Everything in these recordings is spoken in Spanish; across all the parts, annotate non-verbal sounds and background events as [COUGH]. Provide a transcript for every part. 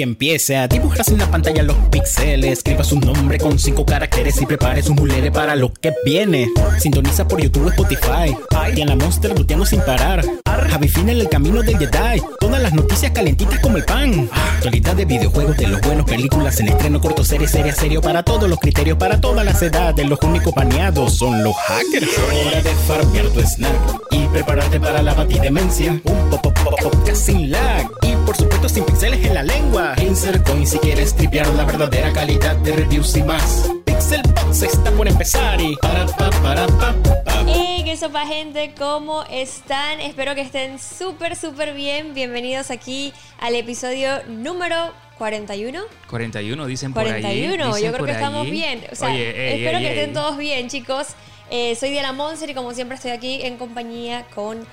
Y empiece a dibujar en la pantalla los píxeles. Escriba su nombre con cinco caracteres y prepare su mulere para lo que viene. Sintoniza por YouTube o Spotify. Y en la Monster luteando sin parar. Javi Fina en el camino del Jedi. Todas las noticias calentitas como el pan. Actualidad de videojuegos, de los buenos, películas en estreno, corto, serie, serie, serio. Para todos los criterios, para todas las edades. Los únicos baneados son los hackers. Hora de farmear tu snack. Y prepararte para la batidemencia. Un pop, pop, pop, podcast sin lag. Supuesto sin pixeles en la lengua. Insert Coin si quieres tripear la verdadera calidad de reviews y más. Pixel Box está por empezar y para pa para pa pa. Hey, qué sopa gente, ¿cómo están? Espero que estén súper, súper bien. Bienvenidos aquí al episodio número 41. 41 dicen por 41, allí. dicen yo creo que estamos allí. bien. O sea, Oye, ey, espero ey, que ey. estén todos bien, chicos. Eh, soy Diana Monser y como siempre estoy aquí en compañía con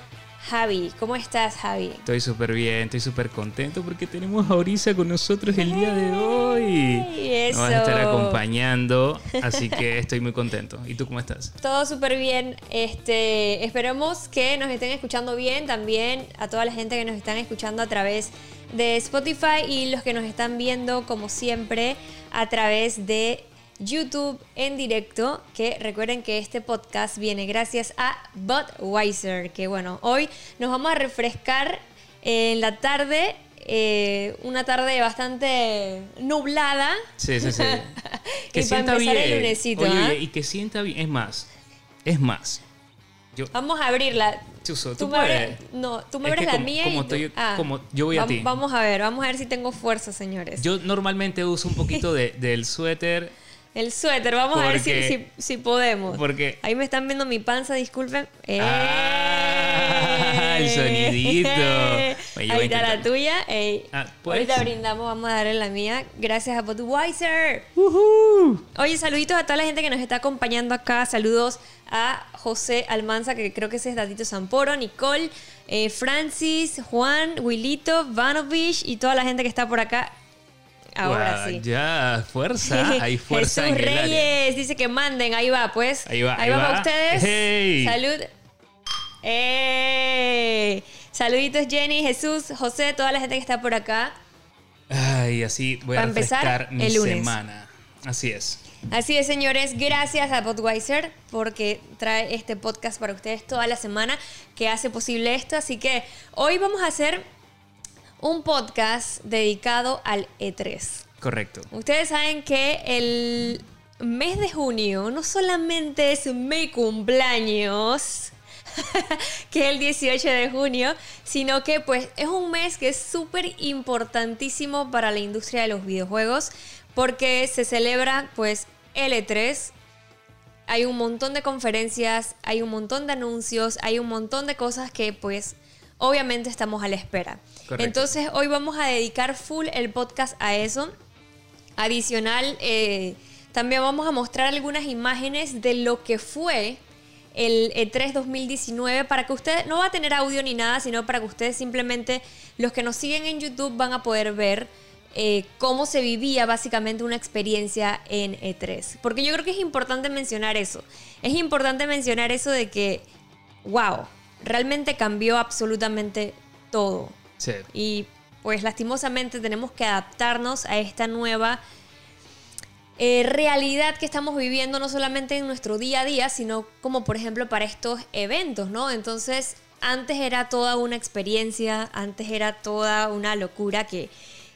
Javi. ¿Cómo estás, Javi? Estoy súper bien, estoy súper contento porque tenemos a Orisa con nosotros el día de hoy. Ey, Nos vas a estar eso. acompañando, [LAUGHS] así que estoy muy contento. ¿Y tú cómo estás? Todo súper bien. Este, esperemos que nos estén escuchando bien. También a toda la gente que nos están escuchando a través de Spotify y los que nos están viendo, como siempre, a través de YouTube en directo. Que recuerden que este podcast viene gracias a Budweiser. Que bueno, hoy nos vamos a refrescar en la tarde. eh, una tarde bastante nublada. Sí, sí, sí. [LAUGHS] Y para empezar el lunesito, Oye, ¿ah? oye, y que sienta bien. Es más, es más. Yo, Vamos a abrirla. Chuzo, Tú tú me abres, puedes. no, tú me Es abres que la como- mía como y tú- estoy- ah, como yo voy a ti. Vamos a ver, vamos a ver si tengo fuerza, señores. yo normalmente uso un poquito de- del suéter el suéter, vamos a ver si, si, si podemos. porque- Ahí me están viendo mi panza, disculpen. ¡Eh! Ah, el sonidito. [LAUGHS] Oye, Ahí está la tuya. Ey. Ah, pues. Ahorita brindamos, vamos a darle la mía. Gracias a Budweiser. Oye, saluditos a toda la gente que nos está acompañando acá. Saludos a José Almanza, que creo que ese es Datito Samporo, Nicole, eh, Francis, Juan, Wilito, Vanovich y toda la gente que está por acá. Ahora sí. Ya, fuerza. [LAUGHS] Hay fuerza Jesús en el área. Reyes dice que manden. Ahí va, pues. Ahí va, Ahí ahí va va. para ustedes. Hey. Salud. ¡Ey! Saluditos Jenny, Jesús, José, toda la gente que está por acá. Ay, así voy a empezar, mi el lunes. semana. Así es. Así es, señores, gracias a Budweiser porque trae este podcast para ustedes toda la semana que hace posible esto. Así que hoy vamos a hacer un podcast dedicado al E3. Correcto. Ustedes saben que el mes de junio no solamente es mi cumpleaños, [LAUGHS] que es el 18 de junio, sino que pues es un mes que es súper importantísimo para la industria de los videojuegos porque se celebra pues L3. Hay un montón de conferencias, hay un montón de anuncios, hay un montón de cosas que pues obviamente estamos a la espera. Correcto. Entonces hoy vamos a dedicar full el podcast a eso. Adicional, eh, también vamos a mostrar algunas imágenes de lo que fue el E E3 2019 para que usted no va a tener audio ni nada, sino para que ustedes simplemente, los que nos siguen en YouTube, van a poder ver eh, cómo se vivía básicamente una experiencia en E3. Porque yo creo que es importante mencionar eso. Es importante mencionar eso de que, wow, realmente cambió absolutamente todo. Sí. Y pues lastimosamente tenemos que adaptarnos a esta nueva eh, realidad que estamos viviendo, no solamente en nuestro día a día, sino como por ejemplo para estos eventos, ¿no? Entonces, antes era toda una experiencia, antes era toda una locura que,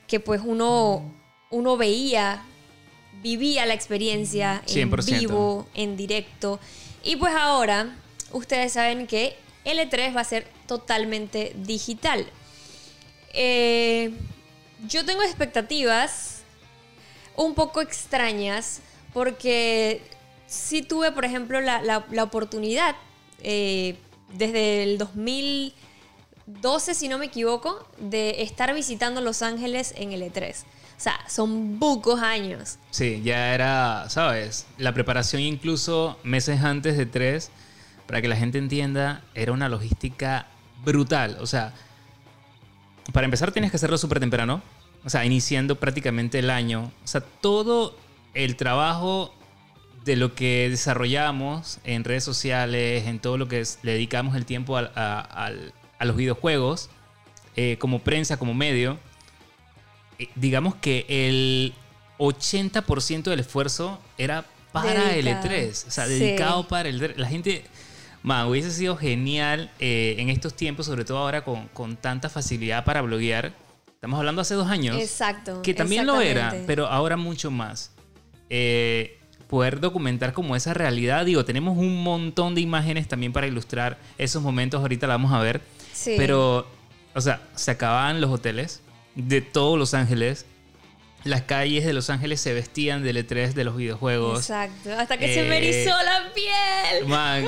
que pues uno, uno veía, vivía la experiencia en 100%. vivo, en directo. Y pues ahora, ustedes saben que L3 va a ser totalmente digital. Eh, yo tengo expectativas un poco extrañas porque sí tuve, por ejemplo, la, oportunidad eh, desde el 2012, si no me equivoco, de estar visitando Los Ángeles en el E3. O sea, son bucos años. Sí, ya era, ¿sabes? La preparación incluso meses antes de tres, para que la gente entienda, era una logística brutal. O sea, para empezar tienes que hacerlo súper temprano. O sea, iniciando prácticamente el año. O sea, todo el trabajo de lo que desarrollamos en redes sociales, en todo lo que es- le dedicamos el tiempo a, a los videojuegos, eh, como prensa, como medio, eh, digamos que el 80% del esfuerzo era para el Dedicado. E3. O sea, Sí. dedicado para el E3. La gente, man, hubiese sido genial eh, en estos tiempos, sobre todo ahora con, con tanta facilidad para bloguear. Estamos hablando hace dos años. Exacto. Que también lo era, pero ahora mucho más. Eh, poder documentar como esa realidad. Digo, tenemos un montón de imágenes también para ilustrar esos momentos. Ahorita la vamos a ver. Sí. Pero, o sea, se acababan los hoteles de todos Los Ángeles. Las calles de Los Ángeles se vestían del E3 de los videojuegos. Exacto. Hasta que se me Eh, erizó la piel. Man,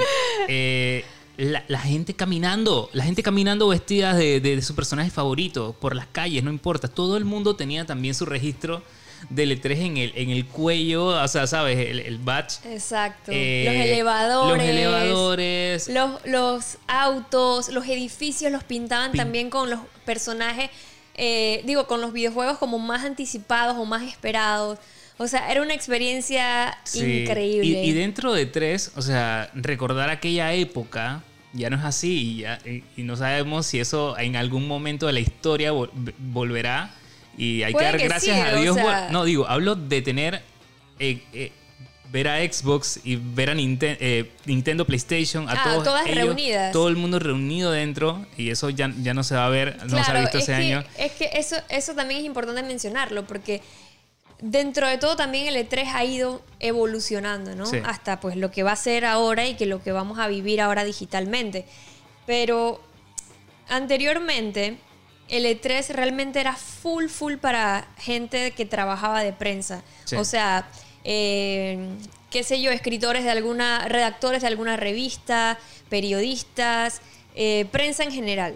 eh, la, la gente caminando, la gente caminando vestidas de, de- de su personaje favorito por las calles, no importa. Todo el mundo tenía también su registro del E3 en el, en el cuello, o sea, ¿sabes? El, el badge. Exacto. Eh, los elevadores. Los elevadores. Los, los autos, los edificios los pintaban Pin- también con los personajes, eh, digo, con los videojuegos como más anticipados o más esperados. O sea, era una experiencia Sí. increíble. Y, y dentro de tres, o sea, recordar aquella época ya no es así y, ya, y, y no sabemos si eso en algún momento de la historia vol- volverá. Y hay Puede que dar que gracias sí, a o Dios. sea- no, digo, hablo de tener. eh, eh, ver a Xbox y ver a Ninten- eh, Nintendo, PlayStation, a Ah, todos todas ellos, reunidas. Todo el mundo reunido dentro y eso ya, ya no se va a ver, no se ha Claro, visto es ese que, año. es que eso, eso también es importante mencionarlo, porque dentro de todo también el E3 ha ido evolucionando, ¿no? Sí. Hasta pues lo que va a ser ahora y que lo que vamos a vivir ahora digitalmente. Pero anteriormente el E3 realmente era full, full para gente que trabajaba de prensa. Sí. O sea, eh, qué sé yo, escritores de alguna, redactores de alguna revista, periodistas, eh, prensa en general.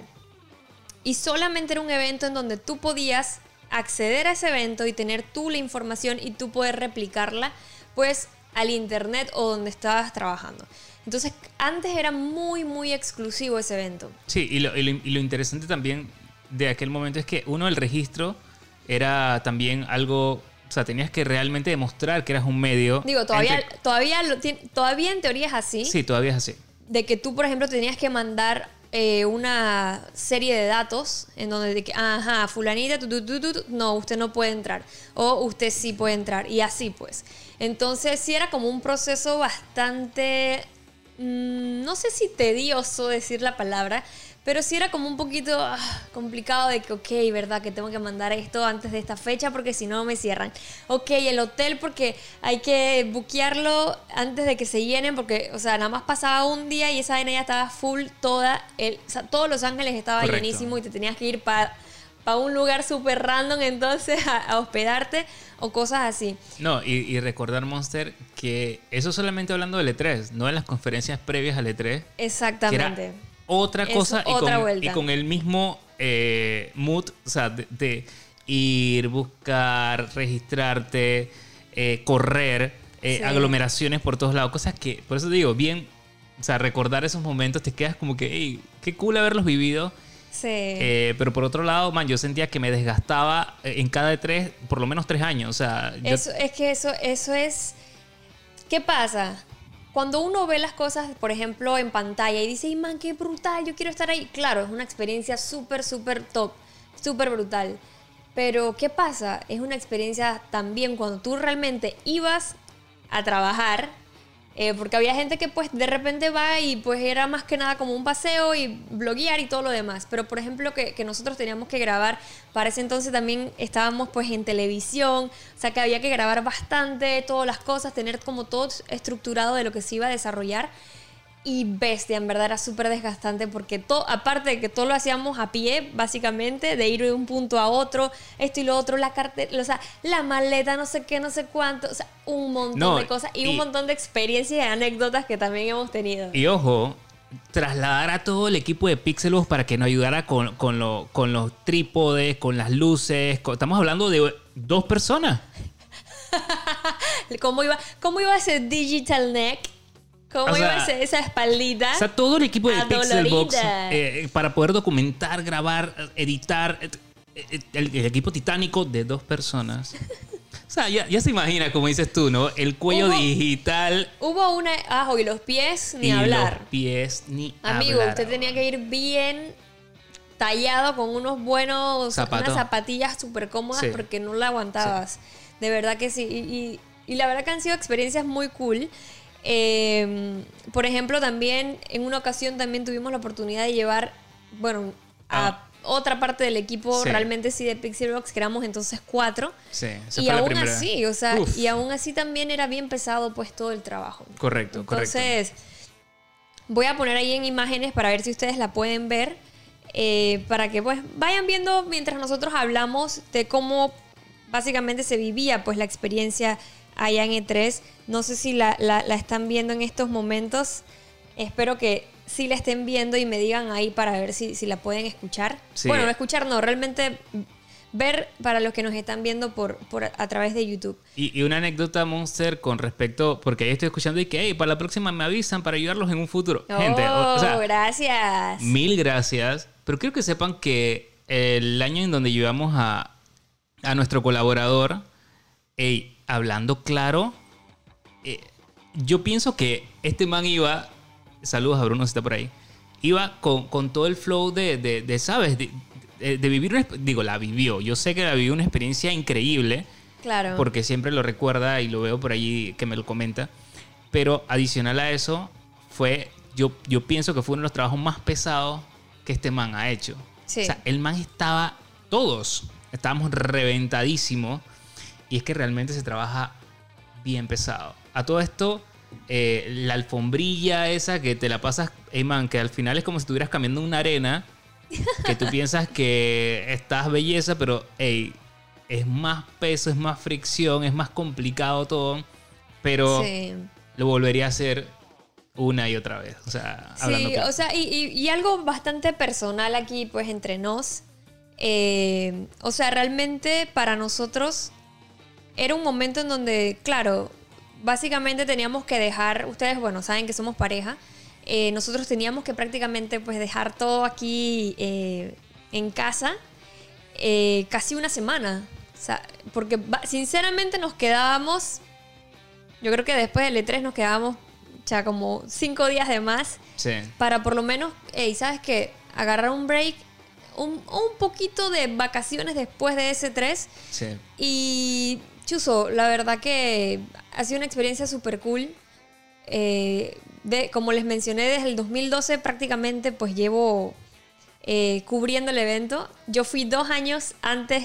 Y solamente era un evento en donde tú podías acceder a ese evento y tener tú la información y tú poder replicarla, pues al internet o donde estabas trabajando. Entonces, antes era muy, muy exclusivo ese evento. Sí, y lo, y lo- y lo interesante también de aquel momento es que uno, el registro era también algo, o sea, tenías que realmente demostrar que eras un medio. Digo, todavía, Entre- todavía, todavía en teoría es así, Sí, todavía es así. de que tú, por ejemplo, tenías que mandar eh, una serie de datos en donde, de que, ajá, fulanita, tu, tu, tu, tu, tu, no, usted no puede entrar. O usted sí puede entrar. Y así pues. Entonces sí era como un proceso bastante, mm, no sé si tedioso decir la palabra, pero sí era como un poquito ah, complicado de que, ok, ¿verdad? Que tengo que mandar esto antes de esta fecha porque si no me cierran. Ok, el hotel porque hay que buquearlo antes de que se llenen porque, o sea, nada más pasaba un día y esa vaina ya estaba full toda, el, o sea, todos Los Ángeles estaba Correcto. llenísimo y te tenías que ir para un lugar súper random entonces a, a hospedarte o cosas así. No, y, y recordar, Monster, que eso solamente hablando del E3, no de las conferencias previas al E3. Que era Exactamente. Otra Es cosa y, otra con, vuelta. y con el mismo eh, mood, o sea, de, de ir, buscar, registrarte, eh, correr, eh, Sí. aglomeraciones por todos lados, cosas que, por eso digo, bien, o sea, recordar esos momentos te quedas como que, hey, qué cool haberlos vivido. Sí. Eh, pero por otro lado, man, yo sentía que me desgastaba en cada de tres, por lo menos tres años. O sea, yo- Eso, es que eso, eso es. ¿Qué pasa? Cuando uno ve las cosas, por ejemplo, en pantalla y dice, "Ay, man, qué brutal, yo quiero estar ahí. Claro, es una experiencia súper, súper top, súper brutal. Pero, ¿qué pasa? Es una experiencia también cuando tú realmente ibas a trabajar, eh, porque había gente que pues de repente va y pues era más que nada como un paseo y bloguear y todo lo demás. Pero por ejemplo que, que nosotros teníamos que grabar, para ese entonces también estábamos pues en televisión, o sea que había que grabar bastante, todas las cosas, tener como todo estructurado de lo que se iba a desarrollar. Y bestia, en verdad era súper desgastante porque todo, aparte de que todo lo hacíamos a pie, básicamente, de ir de un punto a otro, esto y lo otro, la cartera, o sea, la maleta, no sé qué, no sé cuánto, o sea, un montón No, de cosas y, y- un montón de experiencias y anécdotas que también hemos tenido. Y ojo, trasladar a todo el equipo de Pixelbox para que nos ayudara con, con, lo- con los trípodes, con las luces. con- estamos hablando de dos personas. [LAUGHS] ¿Cómo iba, cómo iba ese digital neck? ¿Cómo O iba sea, ese- esa espaldita? O sea, todo el equipo de. Pixelbox eh, para poder documentar, grabar, editar. eh, El, el equipo titánico de dos personas. O sea, ya, ya se imagina, como dices tú, ¿no? El cuello Hubo- digital Hubo una... Ajo, y los pies, ni y hablar. los pies ni Amigo, hablar usted tenía que ir bien tallado con unos buenos, Zapatos. unas zapatillas súper cómodas Sí. porque no la aguantabas. De verdad que sí. Y, y- y la verdad que han sido experiencias muy cool. Eh, por ejemplo, también en una ocasión también tuvimos la oportunidad de llevar, bueno, a Ah. otra parte del equipo, Sí. realmente sí, de Pixelbox, que éramos entonces cuatro. Sí, esa Y fue la aún primera. así, o sea, Uf. y aún así también era bien pesado pues todo el trabajo. Correcto, correcto. Entonces, voy a poner ahí en imágenes para ver si ustedes la pueden ver, eh, para que pues vayan viendo mientras nosotros hablamos de cómo básicamente se vivía pues la experiencia allá en E3. No sé si la, la- la están viendo en estos momentos. Espero que sí la estén viendo y me digan ahí para ver si, si la pueden escuchar. Sí. Bueno, escuchar no, realmente ver para los que nos están viendo por, por a través de YouTube. Y, y una anécdota, Monster, con respecto, porque ahí estoy escuchando y que, hey, para la próxima me avisan para ayudarlos en un futuro. Gente, o, o sea, Oh, gracias. mil gracias. Pero quiero que sepan que el año en donde llevamos a, a nuestro colaborador, hey, hablando claro, eh, yo pienso que este man iba, saludos a Bruno si está por ahí, iba con, con todo el flow de, de- de, ¿sabes? De, vivir, digo, la vivió. Yo sé que la vivió una experiencia increíble Claro. porque siempre lo recuerda y lo veo por allí que me lo comenta. Pero adicional a eso, fue, yo, yo pienso que fue uno de los trabajos más pesados que este man ha hecho. Sí. O sea, el man estaba, todos estábamos reventadísimos y es que realmente se trabaja bien pesado. A todo esto, eh, la alfombrilla esa que te la pasas, hey man, que al final es como si estuvieras cambiando una arena, que tú [LAUGHS] piensas que estás belleza, pero hey, es más peso, es más fricción, es más complicado todo, pero Sí. lo volvería a hacer una y otra vez. O sea, hablando Sí, claro. o sea, y, y- y algo bastante personal aquí, pues, entre nos. Eh, o sea, realmente para nosotros era un momento en donde, claro, básicamente teníamos que dejar, ustedes, bueno, saben que somos pareja, eh, nosotros teníamos que prácticamente, pues, dejar todo aquí eh, en casa eh, casi una semana. O sea, porque sinceramente nos quedábamos, yo creo que después del E3 nos quedábamos ya como cinco días de más Sí. para por lo menos, hey, ¿sabes qué? Agarrar un break, un, un poquito de vacaciones después de ese 3 Sí. y Chuso, la verdad que ha sido una experiencia súper cool. Eh, de, como les mencioné, desde el 2012 prácticamente pues llevo eh, cubriendo el evento. Yo fui dos años antes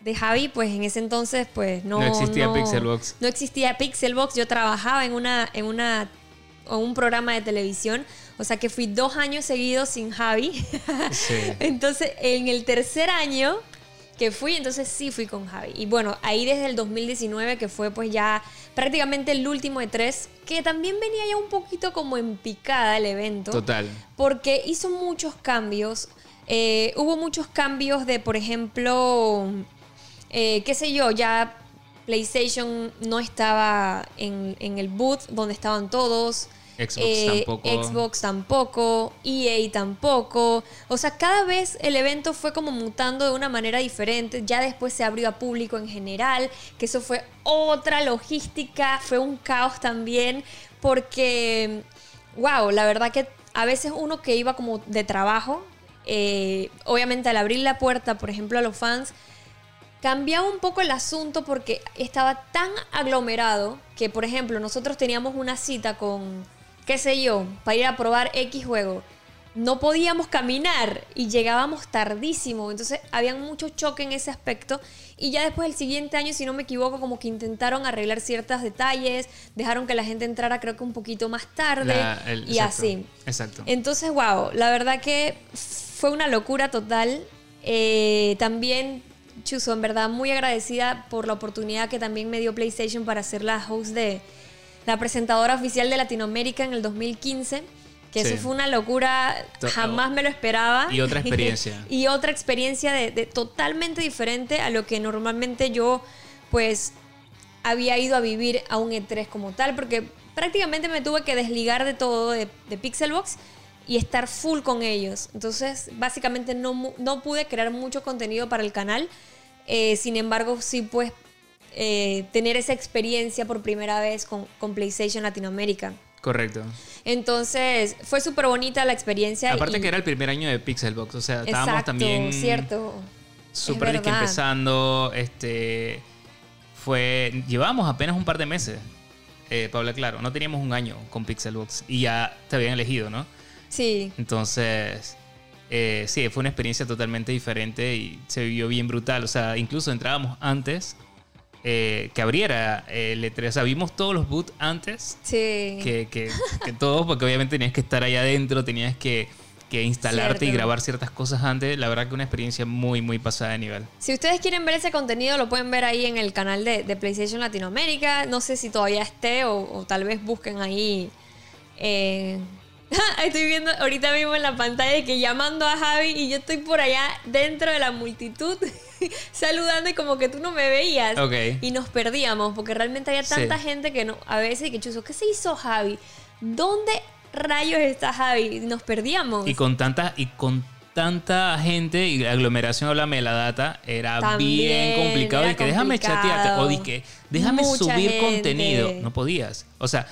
de Javi, pues en ese entonces pues no... No existía Pixelbox. No existía Pixelbox, yo trabajaba en una... En una en un programa de televisión, o sea que fui dos años seguidos sin Javi. Sí. [LAUGHS] Entonces, en el tercer año que fui, entonces sí fui con Javi. Y bueno, ahí desde el 2019, que fue pues ya prácticamente el último de tres, que también venía ya un poquito como en picada el evento. Total. Porque hizo muchos cambios. Eh, hubo muchos cambios de, por ejemplo, eh, qué sé yo, ya PlayStation no estaba en, en el booth donde estaban todos. Xbox tampoco. Xbox tampoco, EA tampoco. O sea, cada vez el evento fue como mutando de una manera diferente. Ya después se abrió a público en general, que eso fue otra logística, fue un caos también, porque, wow, la verdad que a veces uno que iba como de trabajo, eh, obviamente al abrir la puerta, por ejemplo, a los fans, cambiaba un poco el asunto porque estaba tan aglomerado que, por ejemplo, nosotros teníamos una cita con, qué sé yo, para ir a probar X juego. No podíamos caminar y llegábamos tardísimo. Entonces, había mucho choque en ese aspecto. Y ya después, el siguiente año, si no me equivoco, como que intentaron arreglar ciertos detalles, dejaron que la gente entrara, creo que un poquito más tarde. La- el- y exacto, así. Exacto. Entonces, wow, la verdad que fue una locura total. Eh, también, Chuso, en verdad, muy agradecida por la oportunidad que también me dio PlayStation para ser la host de la presentadora oficial de Latinoamérica en el 2015. Que Sí. eso fue una locura, jamás me lo esperaba. Y otra [LAUGHS] experiencia. y otra experiencia de, de totalmente diferente a lo que normalmente yo, pues, había ido a vivir a un E3 como tal, porque prácticamente me tuve que desligar de todo de, de Pixelbox y estar full con ellos. Entonces, básicamente no, no pude crear mucho contenido para el canal. Eh, sin embargo, sí, pues, eh, tener esa experiencia por primera vez con, con PlayStation Latinoamérica. Correcto. Entonces, fue súper bonita la experiencia. Aparte y- que era el primer año de Pixelbox, o sea, estábamos Exacto, también cierto. súper Es empezando. Este fue. Llevábamos apenas un par de meses. Eh, Paula, claro, no teníamos un año con Pixelbox y ya te habían elegido, ¿no? Sí. Entonces, eh, sí, fue una experiencia totalmente diferente y se vivió bien brutal. O sea, incluso entrábamos antes eh, que abriera el E3. O sea, vimos todos los boots antes Sí. que, que, que todo, porque obviamente tenías que estar ahí adentro, tenías que, que instalarte y grabar ciertas cosas antes. La verdad que una experiencia muy, muy pasada de nivel. Si ustedes quieren ver ese contenido, lo pueden ver ahí en el canal de, de PlayStation Latinoamérica. No sé si todavía esté o, o tal vez busquen ahí. eh, [LAUGHS] Estoy viendo ahorita mismo en la pantalla que llamando a Javi y yo estoy por allá dentro de la multitud [LAUGHS] saludando y como que tú no me veías. Ok. Y nos perdíamos porque realmente había tanta Sí. gente que no, a veces que chuzo, ¿qué se hizo Javi? ¿Dónde rayos está Javi? Nos perdíamos. Y con tanta, y con tanta gente y aglomeración, háblame de la data, era También, bien complicado. Y que déjame chatearte, o di que déjame Mucha subir gente. contenido. No podías. O sea,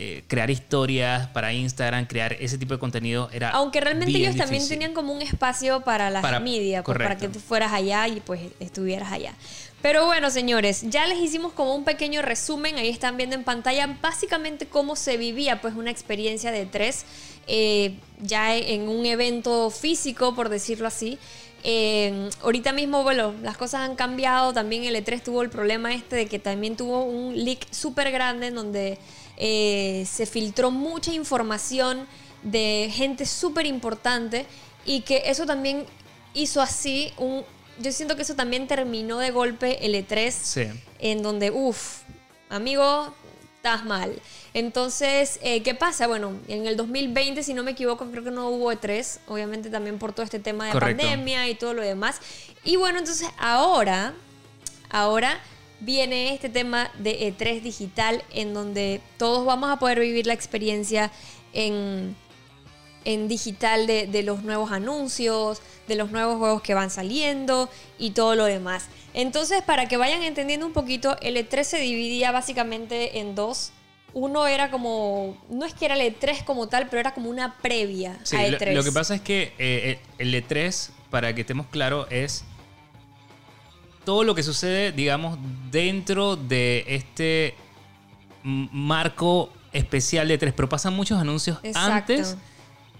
eh, crear historias para Instagram, crear ese tipo de contenido era. Aunque realmente bien ellos también tenían como un espacio para las Para- media, pues, para que tú fueras allá y pues estuvieras allá. Pero bueno, señores, ya les hicimos como un pequeño resumen, ahí están viendo en pantalla básicamente cómo se vivía pues una experiencia de tres, eh, ya en un evento físico, por decirlo así. Eh, ahorita mismo, bueno, las cosas han cambiado, también el E3 tuvo el problema este de que también tuvo un leak súper grande en donde eh, se filtró mucha información de gente súper importante y que eso también hizo así un... Yo siento que eso también terminó de golpe el E3 Sí. en donde, uff, amigo, estás mal. Entonces, eh, ¿qué pasa? Bueno, en el 2020, si no me equivoco, creo que no hubo E3, obviamente también por todo este tema de Correcto. pandemia y todo lo demás. Y bueno, entonces ahora, ahora viene este tema de E3 digital en donde todos vamos a poder vivir la experiencia en, en digital de, de los nuevos anuncios, de los nuevos juegos que van saliendo y todo lo demás. Entonces, para que vayan entendiendo un poquito, el E3 se dividía básicamente en dos. Uno era como, no es que era el E3 como tal, pero era como una previa Sí, a lo, E3. lo que pasa es que eh, el E3, para que estemos claros, es todo lo que sucede, digamos, dentro de este marco especial de E3. Pero pasan muchos anuncios Exacto. antes.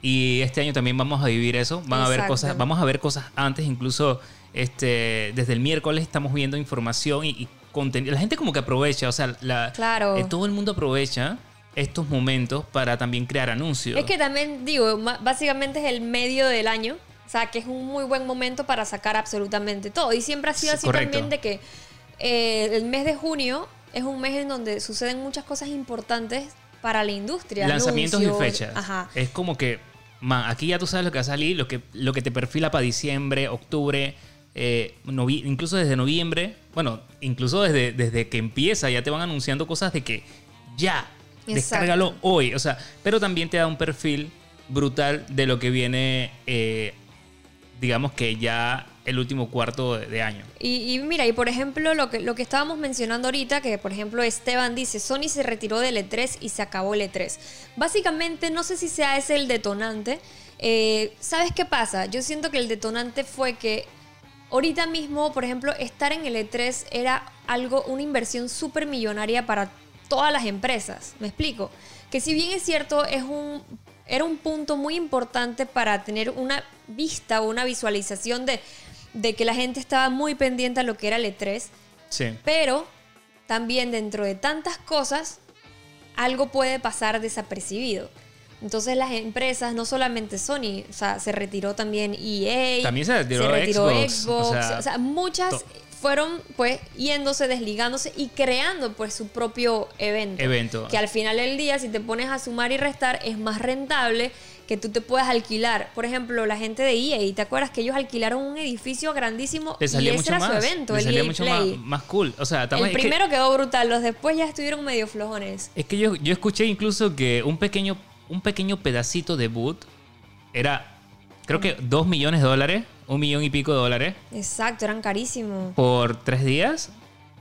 Y este año también vamos a vivir eso. Van a ver cosas, vamos a ver cosas antes, incluso este, desde el miércoles estamos viendo información y, y contenido. La gente como que aprovecha, o sea, la, Claro. eh, todo el mundo aprovecha estos momentos para también crear anuncios. Es que también digo, básicamente es el medio del año. O sea, que es un muy buen momento para sacar absolutamente todo. Y siempre ha sido Sí, así correcto. también de que eh, el mes de junio es un mes en donde suceden muchas cosas importantes para la industria. lanzamientos y fechas. Ajá. Es como que, man, aquí ya tú sabes lo que va a salir, lo que, lo que te perfila para diciembre, octubre, eh, incluso desde noviembre, bueno, incluso desde, desde que empieza ya te van anunciando cosas de que ya, Exacto. descárgalo hoy. O sea, pero también te da un perfil brutal de lo que viene, eh, digamos que ya el último cuarto de, año. Y, y mira, y por ejemplo, lo que, lo que estábamos mencionando ahorita, que por ejemplo Esteban dice, Sony se retiró del E3 y se acabó el E3. Básicamente, no sé si sea ese el detonante. Eh, ¿Sabes qué pasa? Yo siento que el detonante fue que ahorita mismo, por ejemplo, estar en el E3 era algo, una inversión súper millonaria para todas las empresas. ¿Me explico? Que si bien es cierto, es un, era un punto muy importante para tener una vista o una visualización de, de que la gente estaba muy pendiente a lo que era el E3, Sí. pero también dentro de tantas cosas, algo puede pasar desapercibido. Entonces las empresas, no solamente Sony, o sea, se retiró también EA, También se retiró Xbox, o sea, o sea, muchas fueron pues yéndose, desligándose y creando pues su propio evento. Evento. Que al final del día, si te pones a sumar y restar, es más rentable que tú te puedas alquilar. Por ejemplo, la gente de EA, ¿te acuerdas que ellos alquilaron un edificio grandísimo y ese mucho era más. su evento, le el salía EA mucho más, Play? más cool. O sea, El que- primero quedó brutal, los después ya estuvieron medio flojones. Es que yo, yo escuché incluso que un pequeño, un pequeño pedacito de boot era, creo que dos millones de dólares, un millón y pico de dólares Exacto, eran carísimos. por tres días.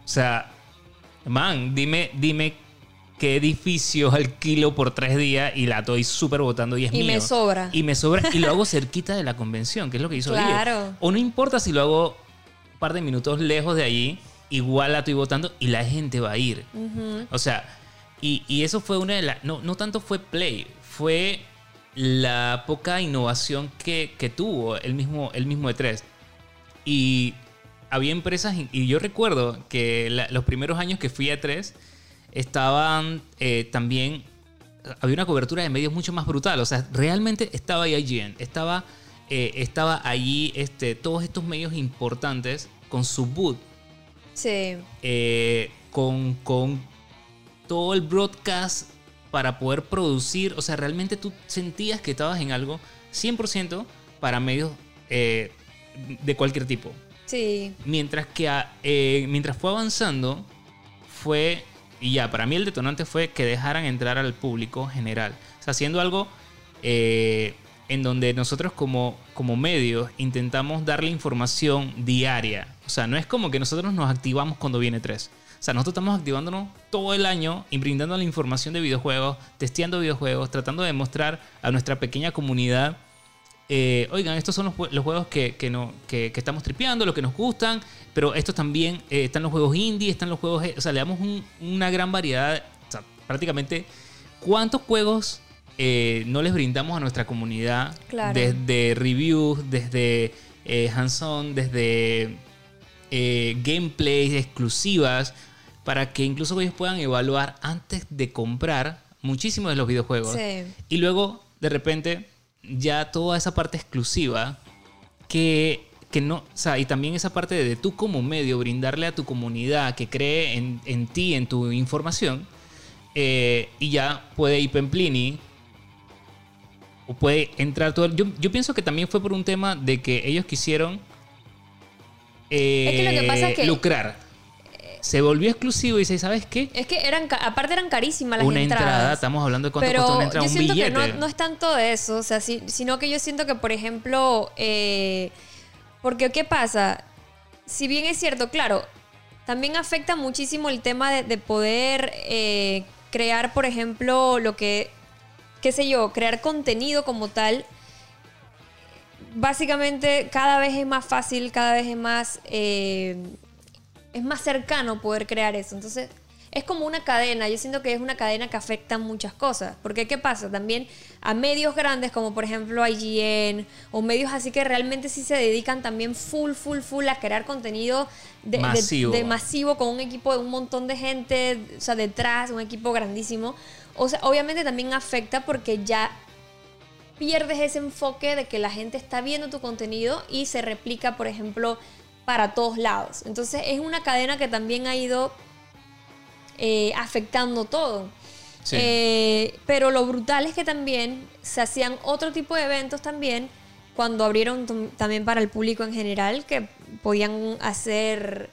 O sea, man, dime, dime qué edificio [LAUGHS] alquilo por tres días y la estoy súper votando y es Y mío. me sobra. Y me sobra y lo hago [LAUGHS] cerquita de la convención, que es lo que hizo Guille. Claro. O no importa si lo hago un par de minutos lejos de allí, igual la estoy votando y la gente va a ir. O sea, y, y eso fue una de las... No, no tanto fue Play, fue la poca innovación que, que tuvo el mismo, el mismo E3. Y había empresas, y yo recuerdo que la- los primeros años que fui a E3 estaban eh, también, había una cobertura de medios mucho más brutal. O sea, realmente estaba ahí IGN, estaba, eh, estaba allí este, todos estos medios importantes con su boot Sí. eh, con, con todo el broadcast para poder producir. O sea, realmente tú sentías que estabas en algo 100% para medios eh, de cualquier tipo. Sí. Mientras que a- eh, mientras fue avanzando, fue. Y ya, para mí el detonante fue que dejaran entrar al público general. O sea, haciendo algo eh, en donde nosotros como, como medios intentamos darle información diaria. O sea, no es como que nosotros nos activamos cuando viene 3. O sea, nosotros estamos activándonos todo el año y brindando la información de videojuegos, testeando videojuegos, tratando de mostrar a nuestra pequeña comunidad eh, oigan, estos son los, jue- los juegos que, que no, que, que estamos tripeando, los que nos gustan, pero estos también eh, están los juegos indie, están los juegos, eh, o sea, le damos un- una gran variedad, o sea, prácticamente, ¿cuántos juegos eh, no les brindamos a nuestra comunidad? Claro. Desde reviews, desde eh, hands-on, desde eh, gameplays exclusivas, para que incluso ellos puedan evaluar antes de comprar muchísimos de los videojuegos. Sí. Y luego, de repente, ya toda esa parte exclusiva que, que no, o sea, y también esa parte de, tú como medio brindarle a tu comunidad que cree en, en ti, en tu información, eh, y ya puede ir Pemplini o puede entrar todo. Yo, yo pienso que también fue por un tema de que ellos quisieron eh, Es que lo que pasa es que- lucrar. Se volvió exclusivo y dice, ¿sabes qué? Es que eran, aparte eran carísimas las Una entradas. entrada, estamos hablando de cuánto Pero cuesta una entrada, yo un siento billete. que no, no es tanto eso, o sea, sí- sino que yo siento que, por ejemplo, eh, porque ¿qué pasa? Si bien es cierto, claro, también afecta muchísimo el tema de, de poder eh, crear, por ejemplo, lo que, qué sé yo, crear contenido como tal. Básicamente cada vez es más fácil, cada vez es más, eh, es más cercano poder crear eso. Entonces, es como una cadena. Yo siento que es una cadena que afecta muchas cosas. Porque, ¿qué pasa? También a medios grandes, como por ejemplo IGN, o medios así que realmente sí se dedican también full, full, full a crear contenido de, de- Masivo. de masivo con un equipo de un montón de gente, o sea, detrás, un equipo grandísimo. O sea, obviamente también afecta porque ya pierdes ese enfoque de que la gente está viendo tu contenido y se replica, por ejemplo, para todos lados. Entonces es una cadena que también ha ido eh, afectando todo. Sí. Eh, pero lo brutal es que también se hacían otro tipo de eventos también cuando abrieron tam- también para el público en general, que podían hacer,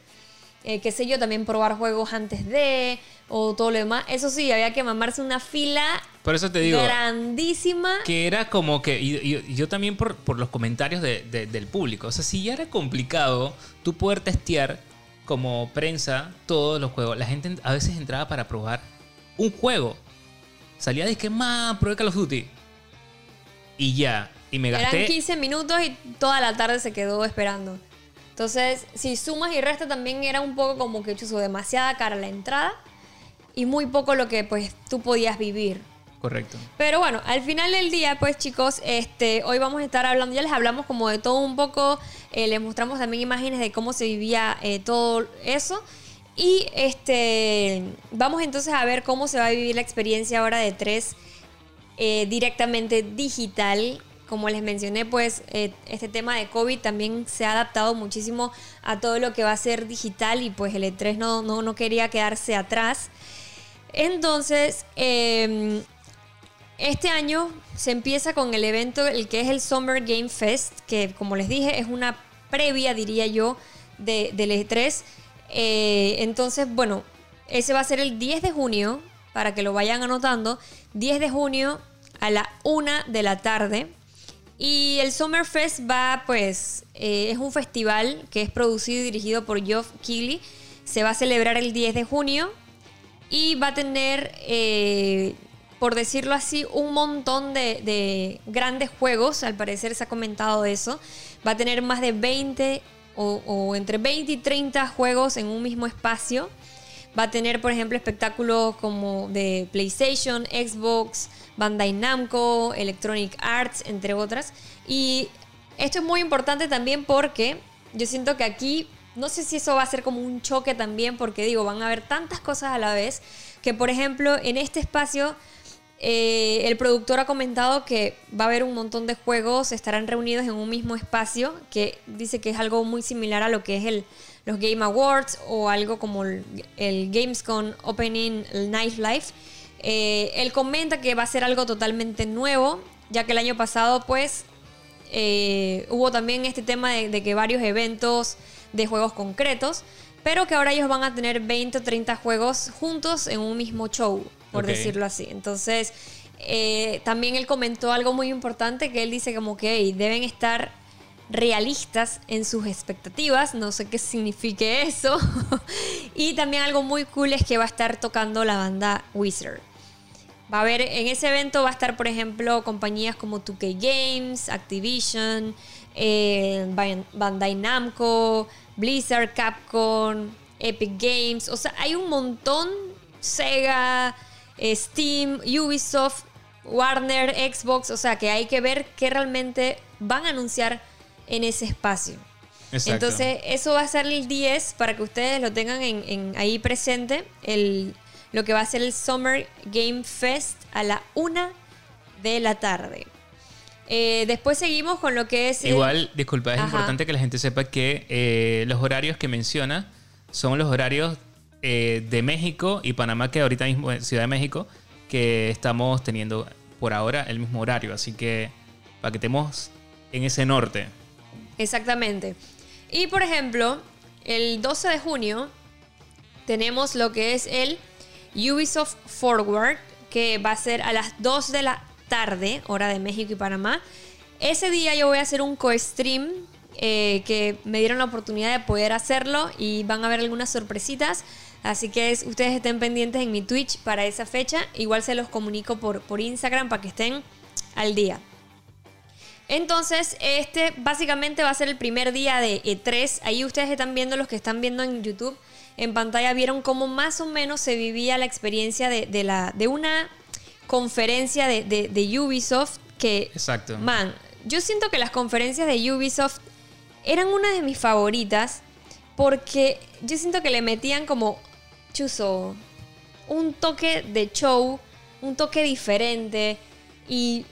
eh, qué sé yo, también probar juegos antes de, o todo lo demás. Eso sí, había que mamarse una fila Por eso te digo, grandísima. que era como que, y, yo también por, por los comentarios de- de- del público, o sea, si ya era complicado tú poder testear como prensa todos los juegos, la gente a veces entraba para probar un juego, salía de que más, probé Call of Duty, y ya, y me Eran gasté... 15 minutos y toda la tarde se quedó esperando. Entonces, si sumas y restas, también era un poco como que chuzo demasiada cara la entrada y muy poco lo que pues tú podías vivir. Correcto. Pero bueno, al final del día, pues chicos, este, hoy vamos a estar hablando, ya les hablamos como de todo un poco, eh, les mostramos también imágenes de cómo se vivía eh, todo eso. Y este, vamos entonces a ver cómo se va a vivir la experiencia ahora de tres eh, directamente digital. Como les mencioné, pues eh, este tema de COVID también se ha adaptado muchísimo a todo lo que va a ser digital y pues el E3 no, no, no quería quedarse atrás. Entonces, eh, este año se empieza con el evento, el que es el Summer Game Fest, que como les dije es una previa, diría yo, de, del E3. Eh, entonces, bueno, ese va a ser el 10 de junio, para que lo vayan anotando, 10 de junio a la 1 de la tarde. Y el Summer Fest va, pues, eh, es un festival que es producido y dirigido por Geoff Keighley. Se va a celebrar el 10 de junio. y va a tener, eh, por decirlo así, un montón de, de grandes juegos. Al parecer se ha comentado eso. Va a tener más de 20 o, o entre 20 y 30 juegos en un mismo espacio. Va a tener, por ejemplo, espectáculos como de PlayStation, Xbox, Bandai Namco, Electronic Arts, entre otras. Y esto es muy importante también porque yo siento que aquí, no sé si eso va a ser como un choque también, porque digo, van a haber tantas cosas a la vez, que por ejemplo, en este espacio... eh, el productor ha comentado que va a haber un montón de juegos, estarán reunidos en un mismo espacio, que dice que es algo muy similar a lo que es el, los Game Awards o algo como el, el Gamescom Opening Nightlife. Eh, él comenta que va a ser algo totalmente nuevo, ya que el año pasado pues eh, hubo también este tema de, de que varios eventos de juegos concretos, pero que ahora ellos van a tener 20 o 30 juegos juntos en un mismo show, por decirlo así. Entonces, eh, también él comentó algo muy importante que él dice como que "Ey, deben estar realistas en sus expectativas, no sé qué signifique eso. [LAUGHS] y también algo muy cool es que va a estar tocando la banda Wizard. Va a haber, en ese evento va a estar, por ejemplo, compañías como 2K Games, Activision, eh, Ban- Bandai Namco, Blizzard, Capcom, Epic Games. O sea, hay un montón. Sega, eh, Steam, Ubisoft, Warner, Xbox. O sea, que hay que ver qué realmente van a anunciar en ese espacio. Exacto. Entonces, eso va a ser el 10 para que ustedes lo tengan en, en ahí presente. El, lo que va a ser el Summer Game Fest a la 1 de la tarde. Eh, después seguimos con lo que es. el- Igual, disculpa, es Ajá. importante que la gente sepa que eh, los horarios que menciona son los horarios eh, de México y Panamá, que ahorita mismo en Ciudad de México, que estamos teniendo por ahora el mismo horario. Así que para que estemos en ese norte. Exactamente. Y por ejemplo, el 12 de junio tenemos lo que es el Ubisoft Forward, que va a ser a las 2 de la tarde, hora de México y Panamá. Ese día yo voy a hacer un co-stream eh, que me dieron la oportunidad de poder hacerlo y van a haber algunas sorpresitas. Así que es- ustedes estén pendientes en mi Twitch para esa fecha. Igual se los comunico por, por Instagram para que estén al día. Entonces, este básicamente va a ser el primer día de E3. Ahí ustedes están viendo, los que están viendo en YouTube, en pantalla, vieron cómo más o menos se vivía la experiencia de, de la, de una conferencia de, de- de Ubisoft que, Exacto. man, yo siento que las conferencias de Ubisoft eran una de mis favoritas porque yo siento que le metían como, chuzo, un toque de show, un toque diferente y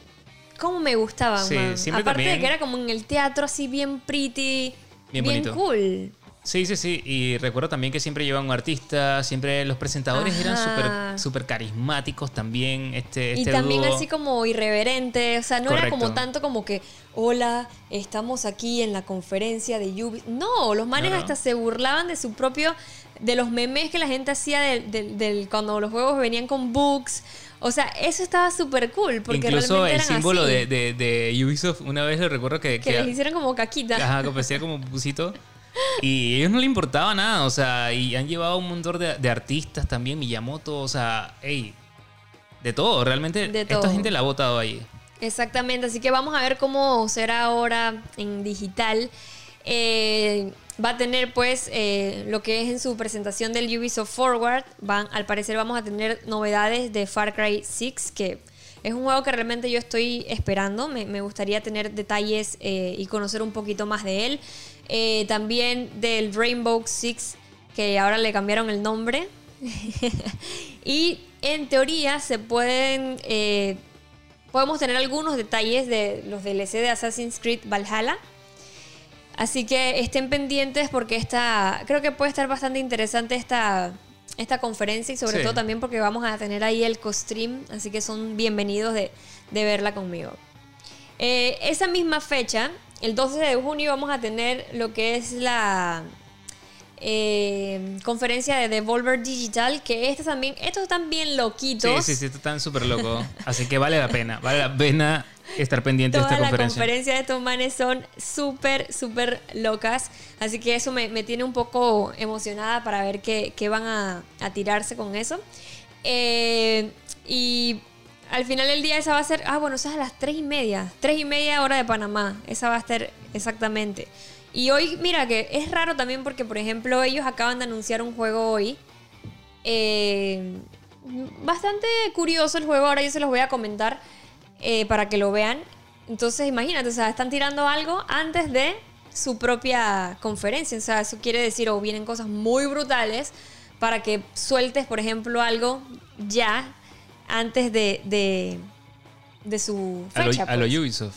cómo me gustaban, Sí, Aparte de también- que era como en el teatro así bien pretty, Bien bien, cool. Sí, sí, sí. Y recuerdo también que siempre llevan un artista, siempre los presentadores eran súper súper carismáticos también. Este, Y este también dúo. así como irreverente, o sea, no era como tanto como que, hola, estamos aquí en la conferencia de Ubisoft. No, los manes No, no. hasta se burlaban de su propio, de los memes que la gente hacía del, del- del- cuando los juegos venían con books. O sea, eso estaba súper cool, porque Incluso realmente el eran símbolo así, de, de, de Ubisoft, una vez lo recuerdo que... que les hicieron como caquita. Ajá, que parecía como pusito. Y a ellos no le importaba nada, o sea, y han llevado un montón de, de artistas también, Miyamoto, o sea, hey, de todo, realmente De esta todo. gente la ha votado ahí. Exactamente, así que vamos a ver cómo será ahora en digital. Eh, va a tener pues eh, lo que es en su presentación del Ubisoft Forward. Van, al parecer vamos a tener novedades de Far Cry 6, que es un juego que realmente yo estoy esperando. Me, gustaría tener detalles eh, y conocer un poquito más de él. También del Rainbow Six, que ahora le cambiaron el nombre. [LAUGHS] y en teoría se pueden... podemos tener algunos detalles de los DLC de Assassin's Creed Valhalla. Así que estén pendientes porque esta, creo que puede estar bastante interesante esta, esta conferencia y sobre Sí. todo también porque vamos a tener ahí el co-stream, así que son bienvenidos de, de verla conmigo. Eh, esa misma fecha, el 12 de junio, vamos a tener lo que es la eh, conferencia de Devolver Digital, que estos también, estos están bien Sí, loquitos. sí, sí, están súper locos. [LAUGHS] Así que vale la pena, vale la pena estar pendiente de esta la conferencia. conferencia de estos manes son súper, súper locas. Así que eso me, me tiene un poco emocionada para ver qué, qué van a, a tirarse con eso. Eh, y al final del día esa va a ser... Ah, bueno, esa es a las 3 y media. 3 y media hora de Panamá. Esa va a estar exactamente. Y hoy, mira que es raro también porque, por ejemplo, ellos acaban de anunciar un juego hoy. Eh, bastante curioso el juego, ahora yo se los voy a comentar eh, para que lo vean. Entonces, imagínate, o sea, están tirando algo antes de su propia conferencia. O sea, eso quiere decir, o vienen cosas muy brutales para que sueltes, por ejemplo, algo ya antes de, de, de su A lo, fecha. a lo pues. Ubisoft.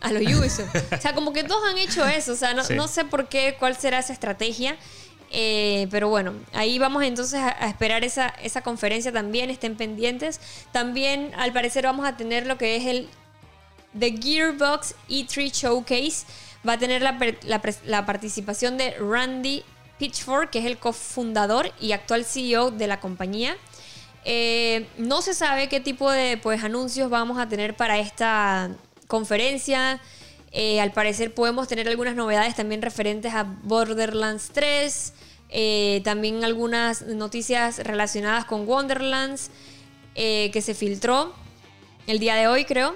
A lo Ubisoft. o sea, como que todos han hecho eso. O sea, no, [LAUGHS] Sí. no sé por qué, cuál será esa estrategia. Eh, pero bueno, ahí vamos entonces a, esperar esa, esa conferencia también. Estén pendientes. También, al parecer, vamos a tener lo que es el The Gearbox E3 Showcase. Va a tener la, la participación de Randy Pitchford, que es el cofundador y actual CEO de la compañía. Eh, no se sabe qué tipo de pues, anuncios vamos a tener para esta conferencia. Eh, al parecer podemos tener algunas novedades también referentes a Borderlands 3. eh, también algunas noticias relacionadas con Wonderlands eh, que se filtró el día de hoy, creo.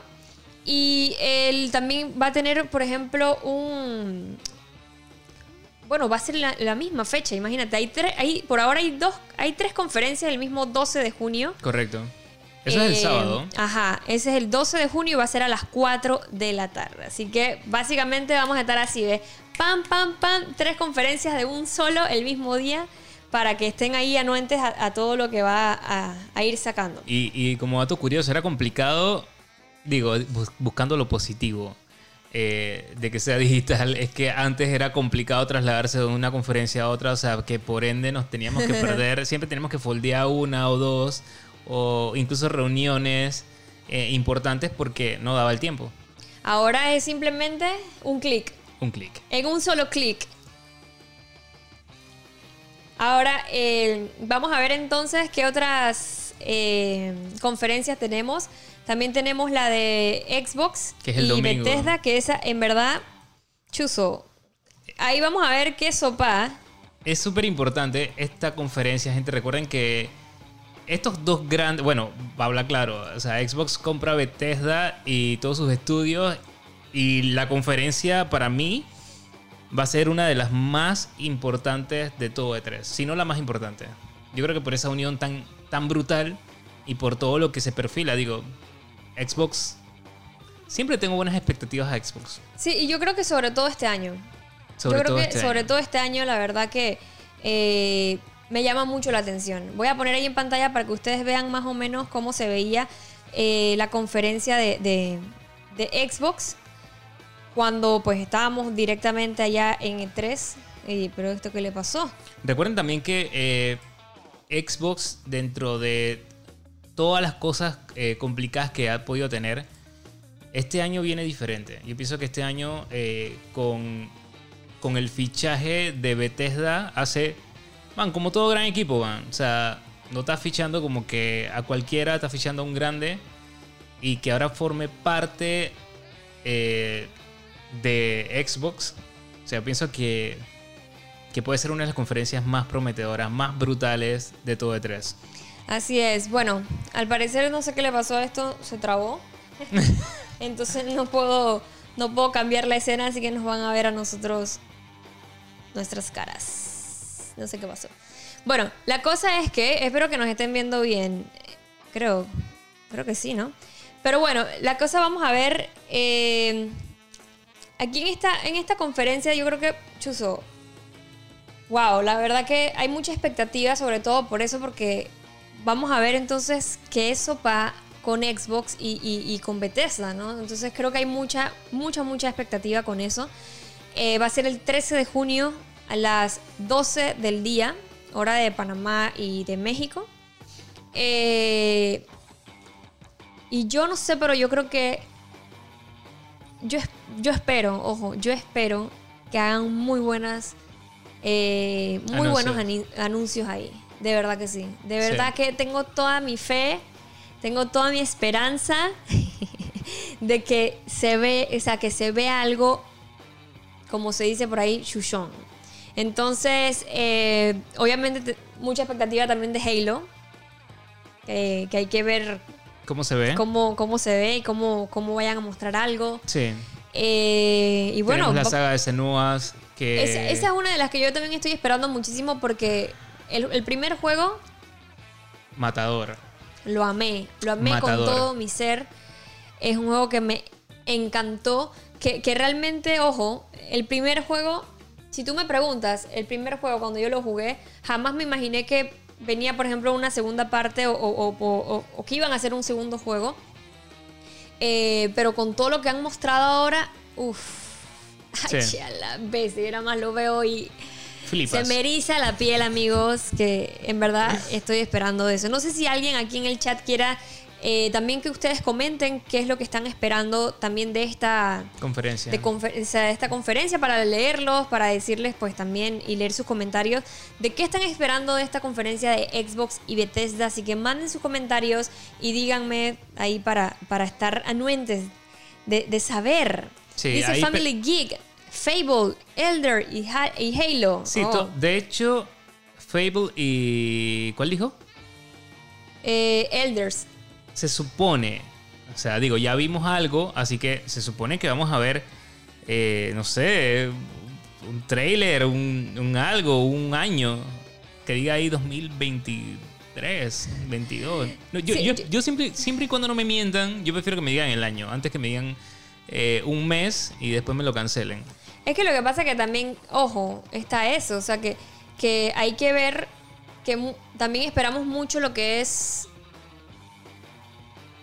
Y él también va a tener, por ejemplo, un... Bueno, va a ser la, la misma fecha, imagínate. Hay tres, hay, por ahora hay dos, hay tres conferencias el mismo 12 de junio. Correcto. Eso es el Eh, sábado. Ajá, ese es el 12 de junio y va a ser a las 4 de la tarde. Así que básicamente vamos a estar así, ¿ves? Pam, pam, pam, tres conferencias de un solo el mismo día para que estén ahí anuentes a, a todo lo que va a, a ir sacando. Y, y como dato curioso, era complicado, digo, bus- buscando lo positivo eh, de que sea [LAUGHS] digital, es que antes era complicado trasladarse de una conferencia a otra, o sea, que por ende nos teníamos que [LAUGHS] perder, siempre teníamos que foldear una o dos, o incluso reuniones eh, importantes porque no daba el tiempo. Ahora es simplemente un clic. Un clic. En un solo clic. Ahora eh, vamos a ver entonces qué otras eh, conferencias tenemos. También tenemos la de Xbox Que es el y domingo. Bethesda, que esa en verdad, chuzo. Ahí vamos a ver qué sopa. Es súper importante esta conferencia, gente. Recuerden que estos dos grandes, bueno, habla claro, o sea, Xbox compra Bethesda y todos sus estudios y la conferencia para mí va a ser una de las más importantes de todo E3, si no la más importante. Yo creo que por esa unión tan, tan brutal y por todo lo que se perfila, digo, Xbox, siempre tengo buenas expectativas a Xbox. Sí, y yo creo que sobre todo este año. Sobre yo creo todo que este sobre año. todo este año, la verdad que eh, me llama mucho la atención. Voy a poner ahí en pantalla para que ustedes vean más o menos cómo se veía eh, la conferencia de, de- Xbox cuando pues estábamos directamente allá en E3. Y, pero esto qué le pasó? Recuerden también que eh, Xbox, dentro de todas las cosas eh, complicadas que ha podido tener, este año viene diferente. Yo pienso que este año, con, con el fichaje de Bethesda, hace. Van, como todo gran equipo, van. O sea, no está fichando como que a cualquiera, está fichando a un grande. Y que ahora forme parte eh, de Xbox. O sea, pienso que que puede ser una de las conferencias más prometedoras, más brutales de todo E3. Así es. Bueno, al parecer no sé qué le pasó a esto, se trabó. [LAUGHS] Entonces no puedo, no puedo cambiar la escena, así que nos van a ver a nosotros nuestras caras. No sé qué pasó. Bueno, la cosa es que espero que nos estén viendo bien. Creo, creo que sí, ¿no? Pero bueno, la cosa vamos a ver. eh, aquí en esta, en esta conferencia, yo creo que Chuzo. Wow, la verdad que hay mucha expectativa, sobre todo por eso, porque vamos a ver entonces qué eso va con Xbox y, y- y con Bethesda, ¿no? Entonces creo que hay mucha, mucha, mucha expectativa con eso. Eh, va a ser el 13 de junio a las 12 del día, hora de Panamá y de México. Eh, y yo no sé, pero yo creo que. Yo, yo espero, ojo, yo espero que hagan muy buenas. eh, muy Anuncios. buenos anuncios ahí. De verdad que sí. De verdad Sí. que tengo toda mi fe, tengo toda mi esperanza [LAUGHS] de que se ve, o sea, que se ve algo, como se dice por ahí, chuchón. Entonces, eh, obviamente, te- mucha expectativa también de Halo, eh, que hay que ver ¿Cómo se ve? cómo, cómo se ve y cómo, cómo vayan a mostrar algo. Sí. Eh, y bueno, Tenemos la saga de Senuas que... esa, esa es una de las que yo también estoy esperando muchísimo porque el, el primer juego Matador. lo amé, lo amé Matador. con todo mi ser. Es un juego que me encantó, que, que realmente, ojo, el primer juego, si tú me preguntas, el primer juego cuando yo lo jugué, jamás me imaginé que venía, por ejemplo, una segunda parte o, o- o- o- o que iban a hacer un segundo juego. Eh, pero con todo lo que han mostrado ahora, uff, ay, Sí. a la vez, yo nada más lo veo y... Flipas. Se me eriza la piel, amigos, que en verdad estoy esperando de eso. No sé si alguien aquí en el chat quiera eh, también que ustedes comenten qué es lo que están esperando también de esta, Conferencia. de, confer- de esta conferencia para leerlos, para decirles pues también y leer sus comentarios de qué están esperando de esta conferencia de Xbox y Bethesda. Así que manden sus comentarios y díganme ahí para, para estar anuentes de, de saber. Sí, Dice Family Geek, Fable, Elder y, Ha- y Halo. Sí, Oh. de hecho, Fable y... ¿Cuál dijo? Eh, Elders. Se supone, o sea, digo, ya vimos algo, así que se supone que vamos a ver, eh, no sé, un trailer, un, un algo, un año, que diga ahí 2023, 22. No, yo, Sí, yo, yo- yo siempre, siempre y cuando no me mientan, yo prefiero que me digan el año, antes que me digan eh, un mes y después me lo cancelen. Es que lo que pasa es que también, ojo, está eso. O sea, que, que hay que ver que también esperamos mucho lo que es.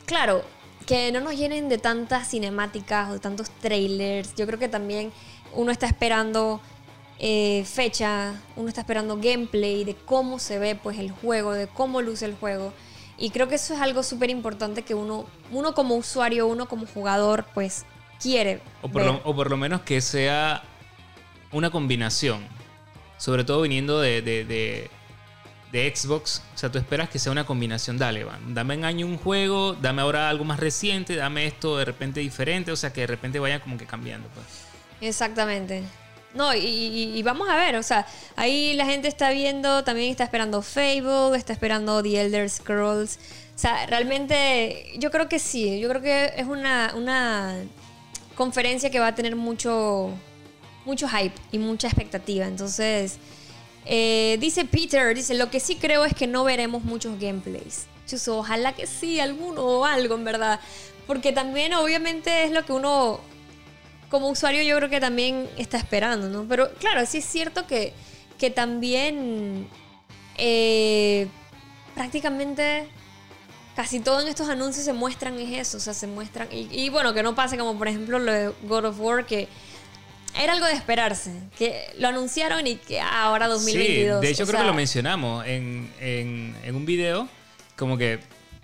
Claro, que no nos llenen de tantas cinemáticas o de tantos trailers. Yo creo que también uno está esperando eh, fecha, uno está esperando gameplay de cómo se ve pues el juego, de cómo luce el juego. Y creo que eso es algo súper importante que uno, uno como usuario, uno como jugador, pues quiere. O por, ver. lo, o por lo menos que sea una combinación. Sobre todo viniendo de, de- de- de Xbox. O sea, tú esperas que sea una combinación. Dale, van. Dame en año un juego, dame ahora algo más reciente, dame esto de repente diferente. O sea, que de repente vaya como que cambiando. Pues. Exactamente. No, y, vamos a ver, o sea, ahí la gente está viendo, también está esperando Fable, está esperando The Elder Scrolls. O sea, realmente yo creo que sí, yo creo que es una, una conferencia que va a tener mucho, mucho hype y mucha expectativa. Entonces, eh, dice Peter, dice, lo que sí creo es que no veremos muchos gameplays. Chuso, ojalá que sí, alguno o algo, en verdad. Porque también obviamente es lo que uno como usuario yo creo que también está esperando, ¿no? Pero claro, sí es cierto que, que también eh, prácticamente casi todo en estos anuncios se muestran es eso, o sea, se muestran... Y, y bueno, que no pase como por ejemplo lo de God of War, que era algo de esperarse, que lo anunciaron y que ah, ahora 2022. Sí, de hecho creo que lo mencionamos en, en- en un video. Como que,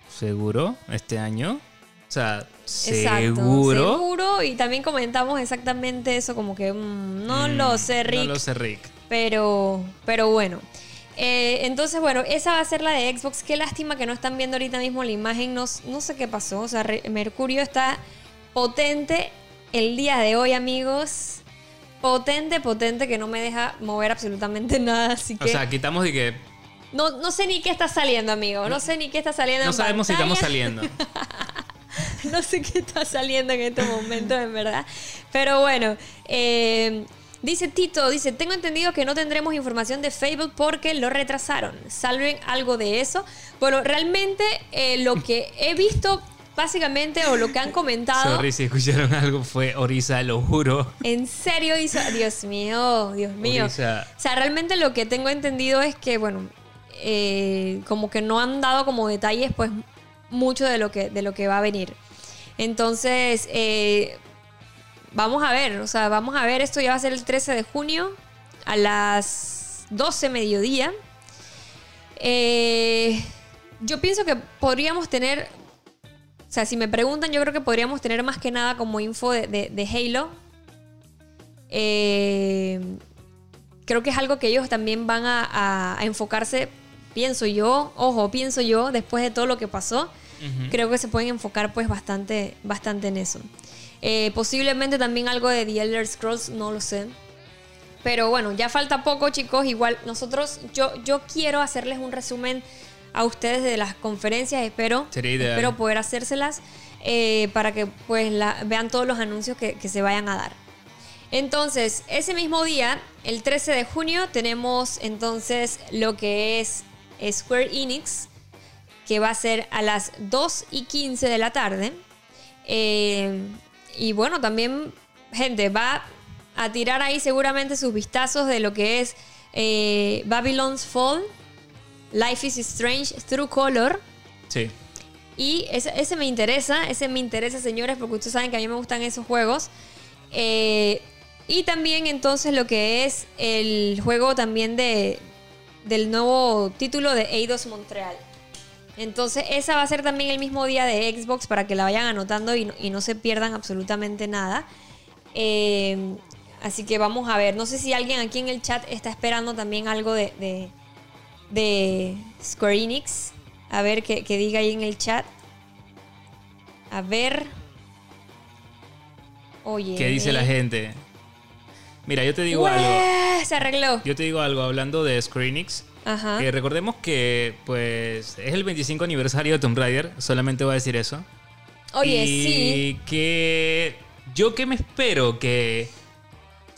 ¿seguro? ¿Este año? O sea, Exacto, ¿seguro? seguro, y también comentamos exactamente eso, como que mm, no Mm, lo sé, Rick. No lo sé, Rick. Pero, pero bueno. Eh, entonces, bueno, esa va a ser la de Xbox. Qué lástima que no están viendo ahorita mismo la imagen. No, no sé qué pasó. O sea, Mercurio está potente el día de hoy, amigos. Potente, potente, que no me deja mover absolutamente [LAUGHS] nada. Así que O sea, quitamos de que no, no sé ni qué está saliendo, amigo. No sé ni qué está saliendo no en sabemos si estamos saliendo. [LAUGHS] no sé qué está saliendo en este momento, en verdad. Pero bueno, eh, dice Tito, dice, tengo entendido que no tendremos información de Facebook porque lo retrasaron. ¿Salven algo de eso? Bueno, realmente eh, lo que he visto, básicamente, o lo que han comentado, Sorry si escucharon algo, fue Orisa, lo juro. en serio hizo... Dios mío, Dios mío. Orisa. O sea, realmente lo que tengo entendido es que, bueno, eh, como que no han dado como detalles, pues, mucho de lo que, de lo que va a venir. Entonces, eh, vamos a ver, o sea, vamos a ver, esto ya va a ser el 13 de junio a las 12 mediodía. Eh, yo pienso que podríamos tener, o sea, si me preguntan, yo creo que podríamos tener más que nada como info de, de- de Halo. Eh, creo que es algo que ellos también van a, a- a enfocarse, pienso yo, ojo, pienso yo, después de todo lo que pasó, creo que se pueden enfocar pues bastante, bastante en eso. Eh, posiblemente también algo de The Elder Scrolls, no lo sé. Pero bueno, ya falta poco, chicos. Igual nosotros, yo, yo quiero hacerles un resumen a ustedes de las conferencias. Espero, espero poder hacérselas eh, para que pues la- vean todos los anuncios que, que se vayan a dar. Entonces, ese mismo día, el 13 de junio, tenemos entonces lo que es Square Enix, que va a ser a las 2 y 15 de la tarde. Eh, y bueno, también, gente, va a tirar ahí seguramente sus vistazos de lo que es eh, Babylon's Fall, Life is Strange, True Color. Sí. Y ese, ese me interesa, ese me interesa, señores, porque ustedes saben que a mí me gustan esos juegos. Eh, y también entonces lo que es el juego también de, del nuevo título de Eidos Montreal. Entonces esa va a ser también el mismo día de Xbox para que la vayan anotando y no, y no se pierdan absolutamente nada. Eh, así que vamos a ver, no sé si alguien aquí en el chat está esperando también algo de, de, de Square Enix. A ver que, que diga ahí en el chat. A ver. Oye. ¿Qué dice la gente? Mira, yo te digo ¡Ué! algo. Se arregló. Yo te digo algo hablando de Square Enix. Ajá. que recordemos que pues es el 25 aniversario de Tomb Raider, solamente voy a decir eso. Oye, y sí. que yo que me espero que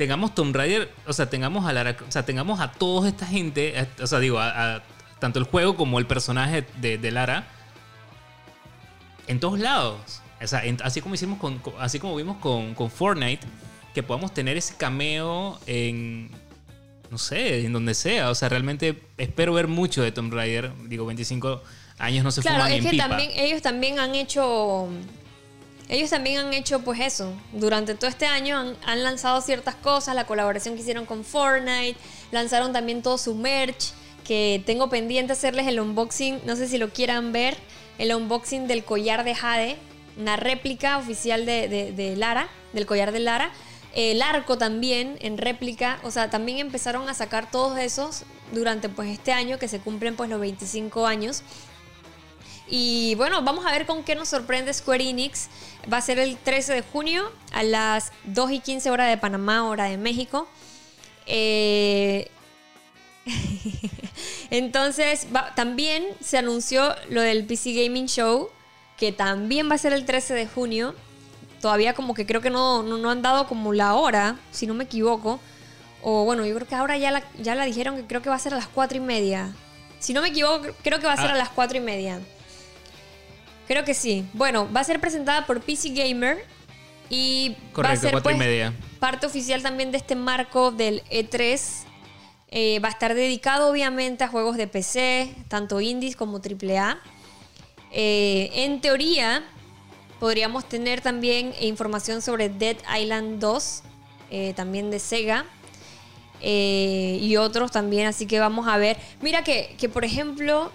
tengamos Tomb Raider, o sea, tengamos a Lara, o sea, tengamos a toda esta gente, o sea, digo, a, a- tanto el juego como el personaje de, de Lara en todos lados. O sea, en- así como hicimos con, con- así como vimos con, con Fortnite, que podamos tener ese cameo en no sé, en donde sea. O sea, realmente espero ver mucho de Tomb Raider. Digo, 25 años no se Claro, fuman es en que pipa. también ellos también han hecho. Ellos también han hecho, pues eso. Durante todo este año han, lanzado ciertas cosas. La colaboración que hicieron con Fortnite. Lanzaron también todo su merch. Que tengo pendiente hacerles el unboxing. No sé si lo quieran ver. El unboxing del collar de Jade. Una réplica oficial de Lara. Del collar de Lara. El arco también en réplica. O sea, también empezaron a sacar todos esos durante pues este año que se cumplen pues los 25 años. Y bueno, vamos a ver con qué nos sorprende Square Enix. Va a ser el 13 de junio a las 2 y 15 hora de Panamá, hora de México. Eh, [LAUGHS] Entonces, va- también se anunció lo del PC Gaming Show, que también va a ser el 13 de junio. Todavía como que creo que no, no, no han dado como la hora, si no me equivoco. O bueno, yo creo que ahora ya la, ya la dijeron que creo que va a ser a las 4 y media. Si no me equivoco, creo que va a ser Ah. a las 4 y media. Creo que sí. Bueno, va a ser presentada por PC Gamer y va a Correcto, ser y pues, media. parte oficial también de este marco del E3. Eh, va a estar dedicado obviamente a juegos de PC, tanto indies como AAA. Eh, en teoría, podríamos tener también información sobre Dead Island 2, eh, también de Sega. eh, y otros también, así que vamos a ver. Mira que, que, por ejemplo,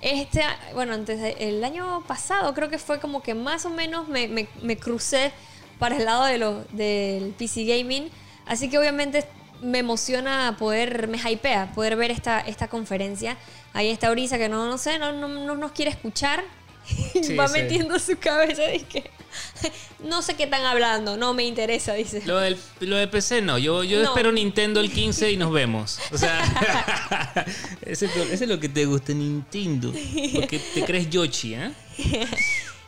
este, bueno, antes de- el año pasado creo que fue como que más o menos me, me- me crucé para el lado de lo, del PC Gaming. Así que obviamente me emociona poder, me hypea poder ver esta, esta conferencia. Ahí está Orisa que no, no sé, no, no, no nos quiere escuchar. Y [LAUGHS] Sí, va sí. metiendo su cabeza y que [LAUGHS] no sé qué están hablando, no me interesa, dice. Lo, del, lo de PC no, yo, yo No. espero Nintendo el 15 y nos vemos. O sea, [LAUGHS] ese, es lo- ese es lo que te gusta Nintendo. Porque te crees Yoshi, ¿eh?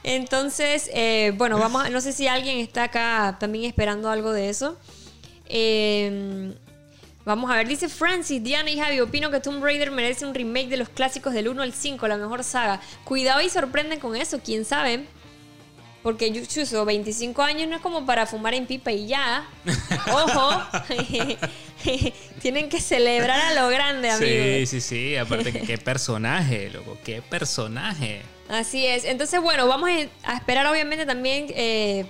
Entonces, eh, bueno, vamos, a- no sé si alguien está acá también esperando algo de eso. Eh, vamos a ver, dice Francis, Diana y Javi, opino que Tomb Raider merece un remake de los clásicos del 1 al 5, la mejor saga. Cuidado y sorprenden con eso, quién sabe. Porque yo chuzo, 25 años no es como para fumar en pipa y ya. [LAUGHS] Ojo. [LAUGHS] Tienen que celebrar a lo grande, amigos. Sí, sí, sí. Aparte, qué personaje, loco. Qué personaje. Así es. Entonces, bueno, vamos a esperar obviamente también. eh,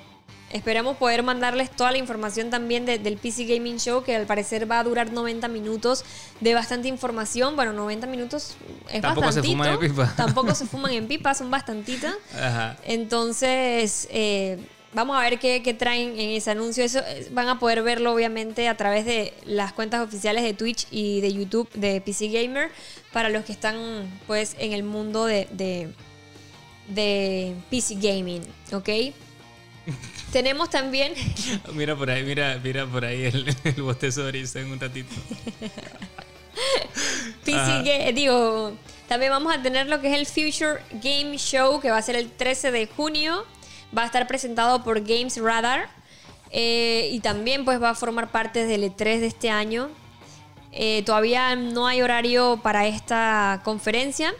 esperamos poder mandarles toda la información también de- del PC Gaming Show, que al parecer va a durar 90 minutos de bastante información. Bueno, 90 minutos es Tampoco se fuman en pipa. [LAUGHS] Tampoco se fuman en pipa, son bastantitas. Ajá. Entonces, eh, vamos a ver qué, qué traen en ese anuncio. Eso eh, van a poder verlo, obviamente, a través de las cuentas oficiales de Twitch y de YouTube de PC Gamer. Para los que están, pues, en el mundo de, de, de PC Gaming, ¿ok? [LAUGHS] Tenemos también... [LAUGHS] Mira por ahí, mira, mira por ahí el, [LAUGHS] el bostezo de en un ratito. [LAUGHS] Digo, también vamos a tener lo que es el Future Game Show, que va a ser el 13 de junio. Va a estar presentado por Games Radar. eh, y también pues va a formar parte del E3 de este año. Eh, todavía no hay horario para esta conferencia.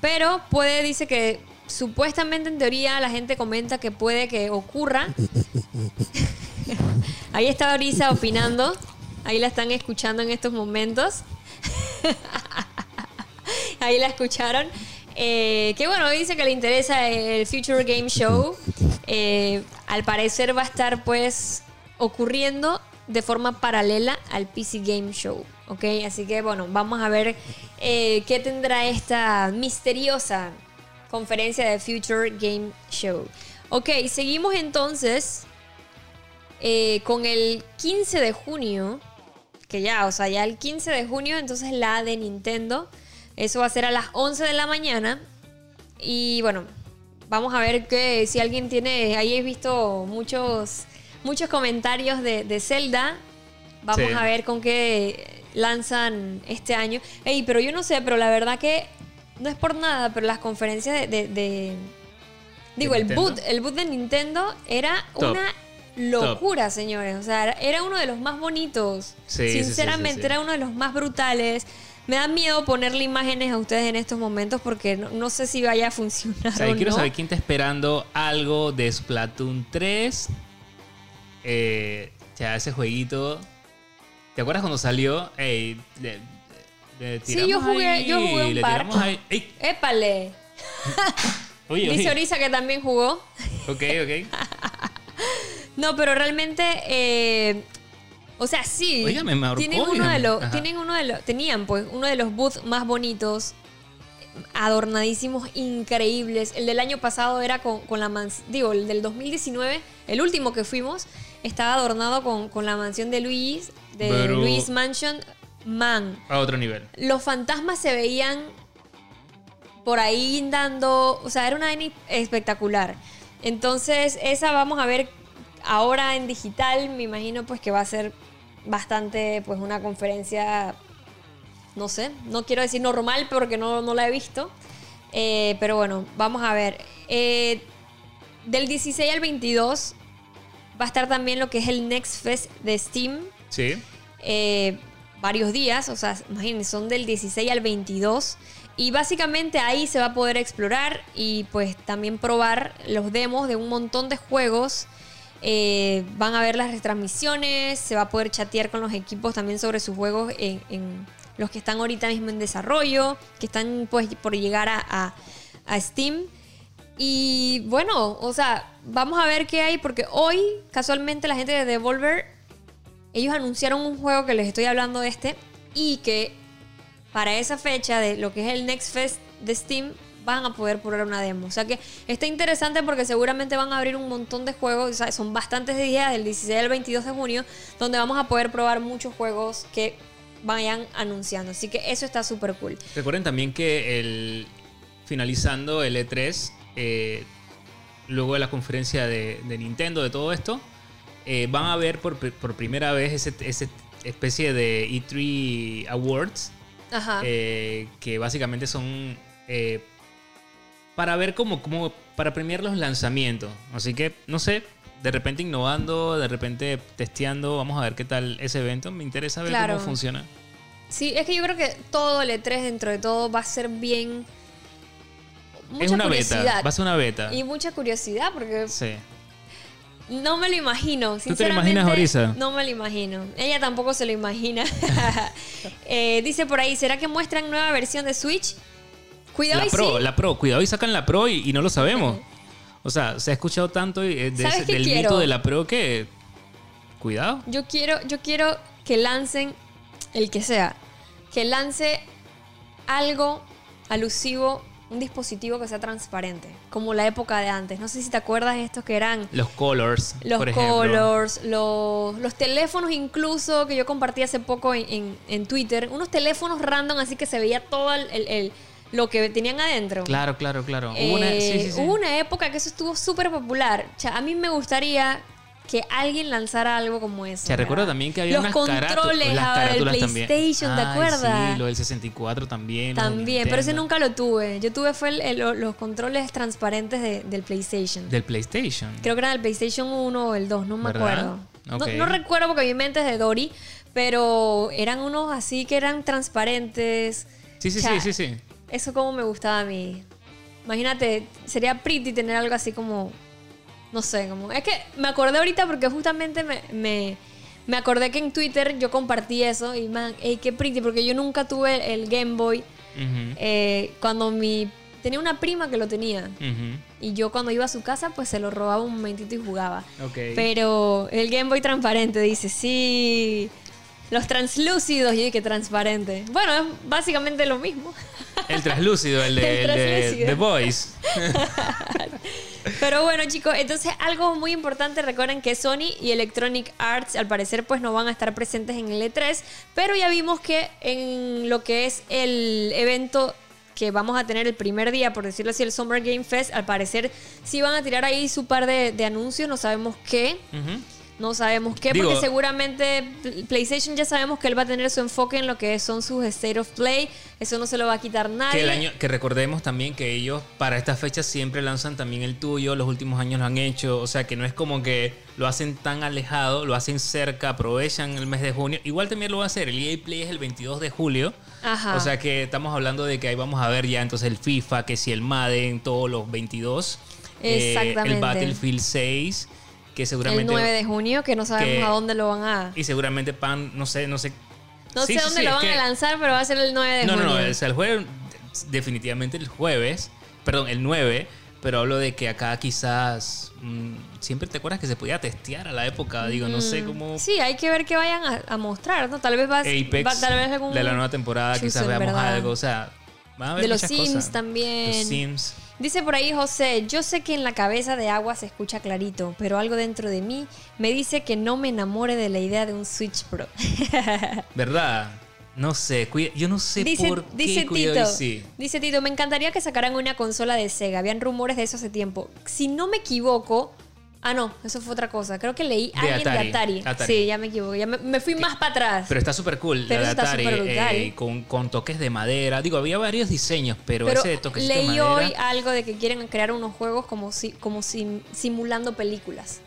Pero puede, dice que supuestamente en teoría la gente comenta que puede que ocurra. [LAUGHS] Ahí está Orisa opinando. Ahí la están escuchando en estos momentos. [LAUGHS] Ahí la escucharon. Eh, que bueno, dice que le interesa el Future Game Show. Eh, al parecer va a estar pues ocurriendo de forma paralela al PC Game Show. ¿Ok? Así que bueno, vamos a ver eh, qué tendrá esta misteriosa conferencia de Future Game Show. Ok, seguimos entonces eh, con el 15 de junio. Que ya, o sea, ya el 15 de junio, entonces la de Nintendo. Eso va a ser a las 11 de la mañana. Y bueno, vamos a ver que si alguien tiene. Ahí he visto muchos, muchos comentarios de, de Zelda. Vamos Sí. a ver con qué lanzan este año. Ey, pero yo no sé, pero la verdad que no es por nada, pero las conferencias de. de- de- digo, el Nintendo? boot, el boot de Nintendo era Top. una locura, señores. O sea, era- uno de los más bonitos. Sí, sí, sí, sí, Sinceramente, era uno de los más brutales. Me da miedo ponerle imágenes a ustedes en estos momentos porque no, no sé si vaya a funcionar O sea, o quiero no. saber quién está esperando algo de Splatoon 3. Eh, ya, ese jueguito. ¿Te acuerdas cuando salió? Ey, le- Sí, yo jugué- ahí, yo jugué un le par. tiramos ahí. Ey, ¡Épale! [LAUGHS] oye, Dice oye. Orisa que también jugó. Ok, ok. [LAUGHS] No, pero realmente, eh, o sea, sí. Oiga, me tienen uno de los, tienen uno de los, tenían pues uno de los booths más bonitos, adornadísimos, increíbles. El del año pasado era con, con la mansión, digo, el del 2019, el último que fuimos, estaba adornado con, con la mansión de Luis, de Pero- Luis Mansion Man. A otro nivel. Los fantasmas se veían por ahí dando, o sea, era una vaina espectacular. Entonces, esa vamos a ver ahora en digital, me imagino pues que va a ser bastante pues una conferencia, no sé, no quiero decir normal porque no, no la he visto, Eh, pero bueno, vamos a ver. Eh, del 16 al 22 va a estar también lo que es el Next Fest de Steam Sí. eh, varios días, o sea, imagínense, son del 16 al 22. Y básicamente ahí se va a poder explorar y pues también probar los demos de un montón de juegos. Eh, van a ver las retransmisiones, se va a poder chatear con los equipos también sobre sus juegos en, los que están ahorita mismo en desarrollo, que están pues por llegar a, a- a Steam. Y bueno, o sea, vamos a ver qué hay, porque hoy casualmente la gente de Devolver ellos anunciaron un juego que les estoy hablando de este y que para esa fecha de lo que es el Next Fest de Steam van a poder probar una demo. O sea que está interesante porque seguramente van a abrir un montón de juegos, son bastantes días del 16 al 22 de junio donde vamos a poder probar muchos juegos que vayan anunciando. Así que eso está súper cool. Recuerden también que el finalizando el E3, eh, luego de la conferencia de Nintendo, de todo esto, eh, van a ver por, por primera vez ese, ese especie de E3 Awards, Ajá. eh, que básicamente son eh, para ver cómo, cómo, para premiar los lanzamientos. Así que, no sé, de repente innovando, de repente testeando, vamos a ver qué tal ese evento. Me interesa ver Claro. cómo funciona. Sí, es que yo creo que todo el E3 dentro de todo va a ser bien... Mucha es una beta, va a ser una beta. Y mucha curiosidad porque Sí. No me lo imagino, te lo sinceramente. imaginas, Orisa? No me lo imagino. Ella tampoco se lo imagina. [LAUGHS] Eh, dice por ahí, ¿será que muestran nueva versión de Switch? Cuidado La y Pro, sí. la Pro, cuidado y sacan la Pro y, y no lo sabemos. O sea, se ha escuchado tanto eh, de ¿Sabes ese- qué del quiero? mito de la Pro que. Cuidado. Yo quiero, yo quiero que lancen el que sea, que lance algo alusivo, un dispositivo que sea transparente, como la época de antes. No sé si te acuerdas de estos que eran Los colors. los por colors, los, los teléfonos incluso que yo compartí hace poco en, en- en Twitter, unos teléfonos random así que se veía todo el, el- el- lo que tenían adentro. Claro, claro, claro. Eh, Hubo una, sí, sí, sí. hubo una época que eso estuvo súper popular. O sea, a mí me gustaría que alguien lanzara algo como eso. Te recuerdo ¿verdad? también que había Los unas controles las del carátulas también. PlayStation, ¿te acuerdas? Sí, lo del 64 también. También, pero ese nunca lo tuve. Yo tuve fue el- el- los controles transparentes de- del PlayStation. Del PlayStation. Creo que era del PlayStation 1 o el 2, no me ¿Verdad? acuerdo. No- recuerdo porque mi mente es de Dory, pero eran unos así que eran transparentes. Sí, sí, O sea, sí, sí, sí. Eso como me gustaba a mí. Imagínate, sería pretty tener algo así como, no sé, como... Es que me acordé ahorita porque justamente me, me, me acordé que en Twitter yo compartí eso y man, ey, qué pretty, porque yo nunca tuve el Game Boy eh, cuando mi... Tenía una prima que lo tenía. Y yo cuando iba a su casa, pues se lo robaba un momentito y jugaba. Ok. Pero el Game Boy transparente dice, sí. Los translúcidos, yo dije transparente. Bueno, es básicamente lo mismo. El translúcido, el [LAUGHS] de, El el de translúcido. The Boys. [LAUGHS] [LAUGHS] Pero bueno, chicos, entonces algo muy importante, recuerden que Sony y Electronic Arts al parecer pues no van a estar presentes en el E3, pero ya vimos que en lo que es el evento que vamos a tener el primer día, por decirlo así, el Summer Game Fest, al parecer sí van a tirar ahí su par de, anuncios, no sabemos qué. No sabemos qué, Digo- porque seguramente Pl- PlayStation ya sabemos que él va a tener su enfoque en lo que son sus State of Play. Eso no se lo va a quitar nadie. Que, el año, que recordemos también que ellos para estas fechas siempre lanzan también el tuyo, los últimos años lo han hecho, o sea que no es como que lo hacen tan alejado, lo hacen cerca, aprovechan el mes de junio. Igual también lo va a hacer, el EA Play es el 22 de julio, Ajá. o sea que estamos hablando de que ahí vamos a ver ya entonces el FIFA, que si el Madden, todos los 22, eh, Exactamente. el Battlefield 6, que seguramente... el 9 de junio, que no sabemos que- a dónde lo van a... Y seguramente pan, no sé, no sé... No Sí, sé sí, dónde sí, lo van que- a lanzar, pero va a ser el 9 de No, junio. no, no, o sea, el jueves, definitivamente el jueves, perdón, el 9, pero hablo de que acá quizás, mm, siempre te acuerdas que se podía testear a la época, digo, no sé cómo Mm, Sí, hay que ver qué vayan a, a mostrar, ¿no? Tal vez va, Apex va- tal vez algún de la nueva temporada, quizás veamos verdad. algo, o sea, van a haber De los Sims cosas. también. Los Sims. Dice por ahí José, yo sé que en la cabeza de agua se escucha clarito, pero algo dentro de mí me dice que no me enamore de la idea de un Switch Pro. [LAUGHS] ¿Verdad? No sé, cuida- yo no sé dice por qué dice Tito, sí. dice Tito, me encantaría que sacaran una consola de Sega. Habían rumores de eso hace tiempo. Si no me equivoco, ah no, eso fue otra cosa. Creo que leí De alguien Atari, de Atari. Atari. Sí, ya me equivoqué. Ya me, me fui más para atrás. Pero está súper cool, Pero la de eso está Atari, eh, con, con toques de madera. Digo, había varios diseños, pero, Pero ese de toques de leí madera... hoy algo de que quieren crear unos juegos como si, como sim- simulando películas.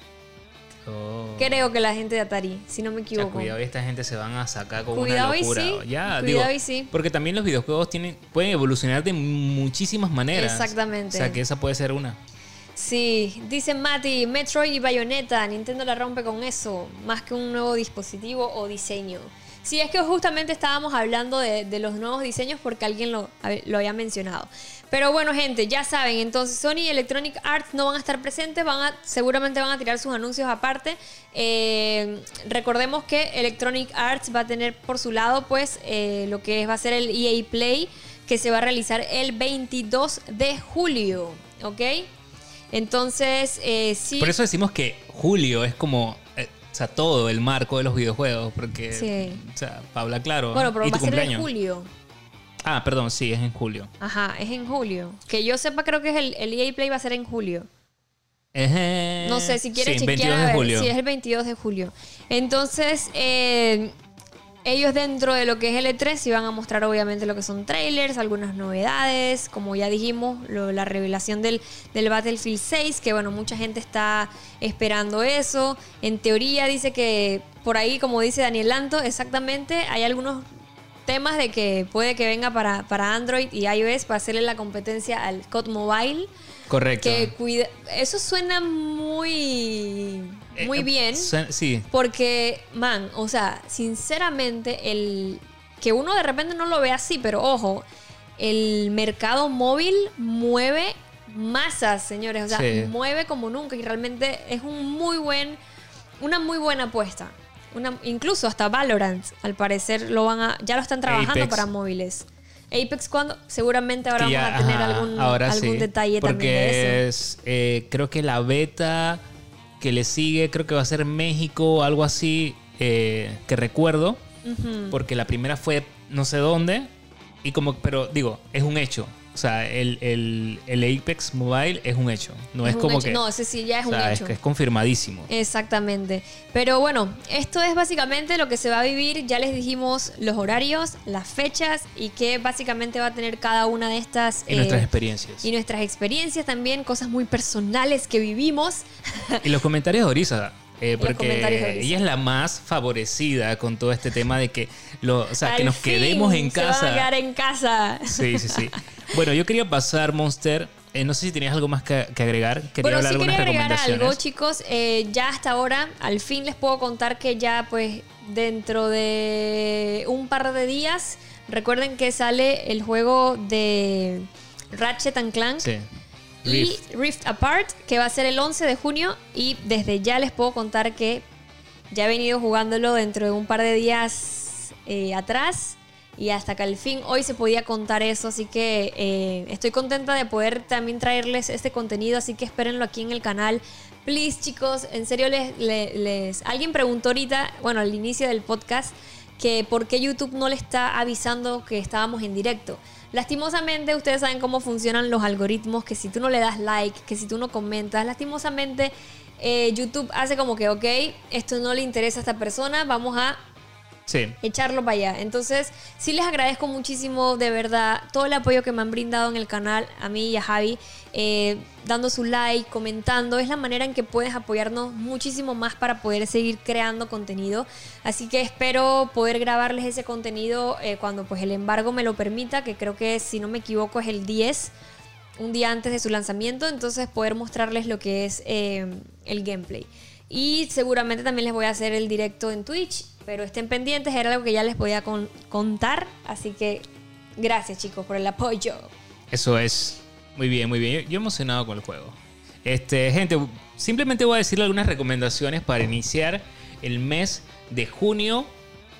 Oh. Creo que la gente de Atari, si no me equivoco. cuidado, esta gente se van a sacar con Cuidado una y locura. sí, Ya, cuidado digo, y sí. Porque también los videojuegos tienen, pueden evolucionar de muchísimas maneras. Exactamente. O sea, que esa puede ser una. Sí, dice Mati, Metroid y Bayonetta, Nintendo la rompe con eso, más que un nuevo dispositivo o diseño. Sí, es que justamente estábamos hablando de, los nuevos diseños porque alguien lo, había mencionado. Pero bueno, gente, ya saben, entonces Sony y Electronic Arts no van a estar presentes, seguramente van a tirar sus anuncios aparte. Eh, recordemos que Electronic Arts va a tener por su lado, pues, eh, lo que va a ser el EA Play, que se va a realizar el 22 de julio, ¿ok? Entonces, eh, sí. Por eso decimos que julio es como, eh, o sea, todo el marco de los videojuegos. Porque, Sí. o sea, hablar claro. Bueno, pero y va a ser en julio. Ah, perdón, sí, es en julio. Ajá, es en julio. Que yo sepa, creo que es el, el EA Play va a ser en julio. No sé si quieres sí, chequear 22 a de julio. Es el 22 de julio. Entonces, eh, ellos dentro de lo que es el E3 iban a mostrar obviamente lo que son trailers, algunas novedades, como ya dijimos, la revelación del, del Battlefield 6, que bueno, mucha gente está esperando eso. En teoría dice que por ahí, como dice Daniel Lanto, exactamente, hay algunos temas de que puede que venga para, para Android y iOS para hacerle la competencia al COD Mobile. Correcto. Que cuida eso suena muy muy Eh, bien suena- sí, porque man, o sea, sinceramente el que uno de repente no lo ve así, pero ojo, el mercado móvil mueve masas, señores, o sea, Sí. mueve como nunca y realmente es un muy buen una muy buena apuesta. Una, incluso hasta Valorant, al parecer lo van a ya lo están trabajando Apex. para móviles. Apex cuando seguramente ahora que vamos ya, a tener ajá, algún, ahora algún sí, detalle porque también de eso. es, eh, creo que la beta que le sigue, creo que va a ser México o algo así, eh, que recuerdo, porque la primera fue no sé dónde, Y como, pero digo, es un hecho. O sea, el, el, el Apex Mobile es un hecho. No es, como hecho. que. No, ese sí ya es o un sea, es, hecho. que es confirmadísimo. Exactamente. Pero bueno, esto es básicamente lo que se va a vivir. Ya les dijimos los horarios, las fechas y qué básicamente va a tener cada una de estas. Y nuestras eh, experiencias. y nuestras experiencias también, cosas muy personales que vivimos. [LAUGHS] Y los comentarios de Orisa. eh, porque ella es la más favorecida con todo este tema de que, lo, o sea, que nos quedemos en se van a quedar en casa. Sí, sí, sí. [LAUGHS] Bueno, yo quería pasar, Monster. eh, no sé si tenías algo más que, que agregar. Quería bueno, hablar sí quería agregar algo, chicos. Eh, ya hasta ahora, al fin les puedo contar que ya, pues, dentro de un par de días, recuerden que sale el juego de Ratchet and Clank. Sí. y Rift. Rift. Apart, que va a ser el 11 de junio. Y desde ya les puedo contar que ya he venido jugándolo dentro de un par de días eh, atrás. Y hasta que al fin hoy se podía contar eso. Así que eh, estoy contenta de poder también traerles este contenido. Así que espérenlo aquí en el canal. Please, chicos, en serio les, Alguien preguntó ahorita, bueno, al inicio del podcast, que por qué YouTube no le está avisando que estábamos en directo. Lastimosamente, ustedes saben cómo funcionan los algoritmos, que si tú no le das like, que si tú no comentas, lastimosamente eh, YouTube hace como que, ok, esto no le interesa a esta persona, vamos a Echarlo para allá. Entonces, sí les agradezco muchísimo, de verdad, todo el apoyo que me han brindado en el canal, a mí y a Javi, eh, dando su like, comentando. Es la manera en que puedes apoyarnos muchísimo más para poder seguir creando contenido. Así que espero poder grabarles ese contenido eh, cuando pues el embargo me lo permita, que creo que si no me equivoco es el 10 un día antes de su lanzamiento, entonces poder mostrarles lo que es eh, el gameplay. Y seguramente también les voy a hacer el directo en Twitch, pero estén pendientes, era algo que ya les podía con- contar, así que gracias chicos por el apoyo. Eso es. Muy bien, muy bien. Yo, yo emocionado con el juego. Este, gente, simplemente voy a decirle algunas recomendaciones para iniciar el mes de junio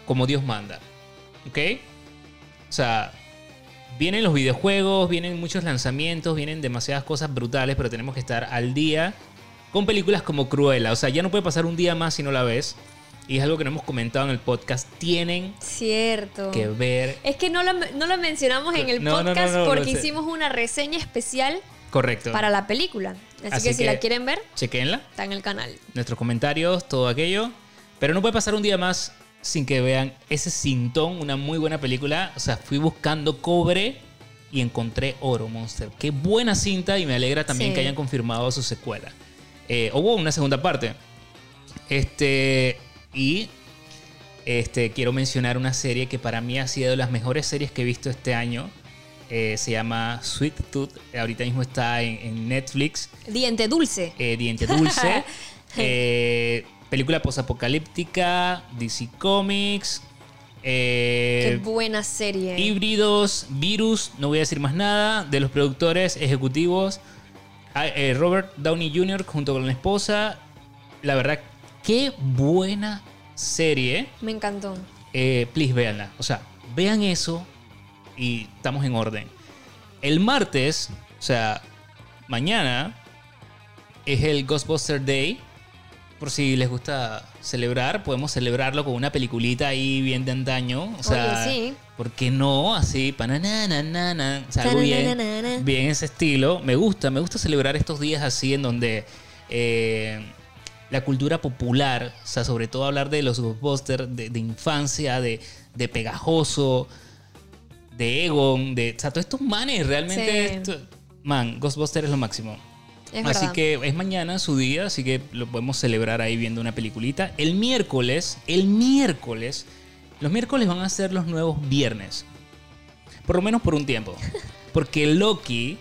como Dios manda. ¿Ok? O sea, vienen los videojuegos, vienen muchos lanzamientos, vienen demasiadas cosas brutales, pero tenemos que estar al día con películas como Cruella. O sea, ya no puede pasar un día más si no la ves. Y es algo que no hemos comentado en el podcast. Tienen Cierto. que ver. Es que no lo, no lo mencionamos en el No, podcast no, porque hicimos una reseña especial Correcto. para la película. Así, Así que si la quieren ver, Chequenla. está en el canal. nuestros comentarios, todo aquello. Pero no puede pasar un día más sin que vean ese Cintón, una muy buena película. O sea, fui buscando cobre y encontré oro, Monster. Qué buena cinta y me alegra también Sí. que hayan confirmado su secuela. Eh, hubo una segunda parte. Este, y este, quiero mencionar una serie que para mí ha sido de las mejores series que he visto este año. Eh, se llama Sweet Tooth. Ahorita mismo está en- en Netflix Diente dulce. eh, Diente Dulce. [LAUGHS] eh, película posapocalíptica, DC Comics. Qué eh, buena serie. híbridos, virus, no voy a decir más nada. De los productores ejecutivos, Robert Downey Jr. junto con la esposa. La verdad, qué buena serie. Me encantó. Eh, please, véanla. O sea, vean eso y estamos en orden. El martes, o sea, mañana, es el Ghostbuster Day. Por si les gusta celebrar, podemos celebrarlo con una peliculita ahí bien de antaño. O sea, Oye, sí. ¿por qué no? Así, pananana, o sea, algo bien, bien ese estilo. Me gusta, me gusta celebrar estos días así en donde eh, la cultura popular, o sea, sobre todo hablar de los Ghostbusters, de, de infancia, de, de pegajoso, de Egon, de. O sea, todos estos manes realmente. Sí. esto- man, Ghostbusters es lo máximo. Es así verdad. que es mañana su día, así que lo podemos celebrar ahí viendo una peliculita. El miércoles, el miércoles, los miércoles van a ser los nuevos viernes. Por lo menos por un tiempo. [LAUGHS] Porque Loki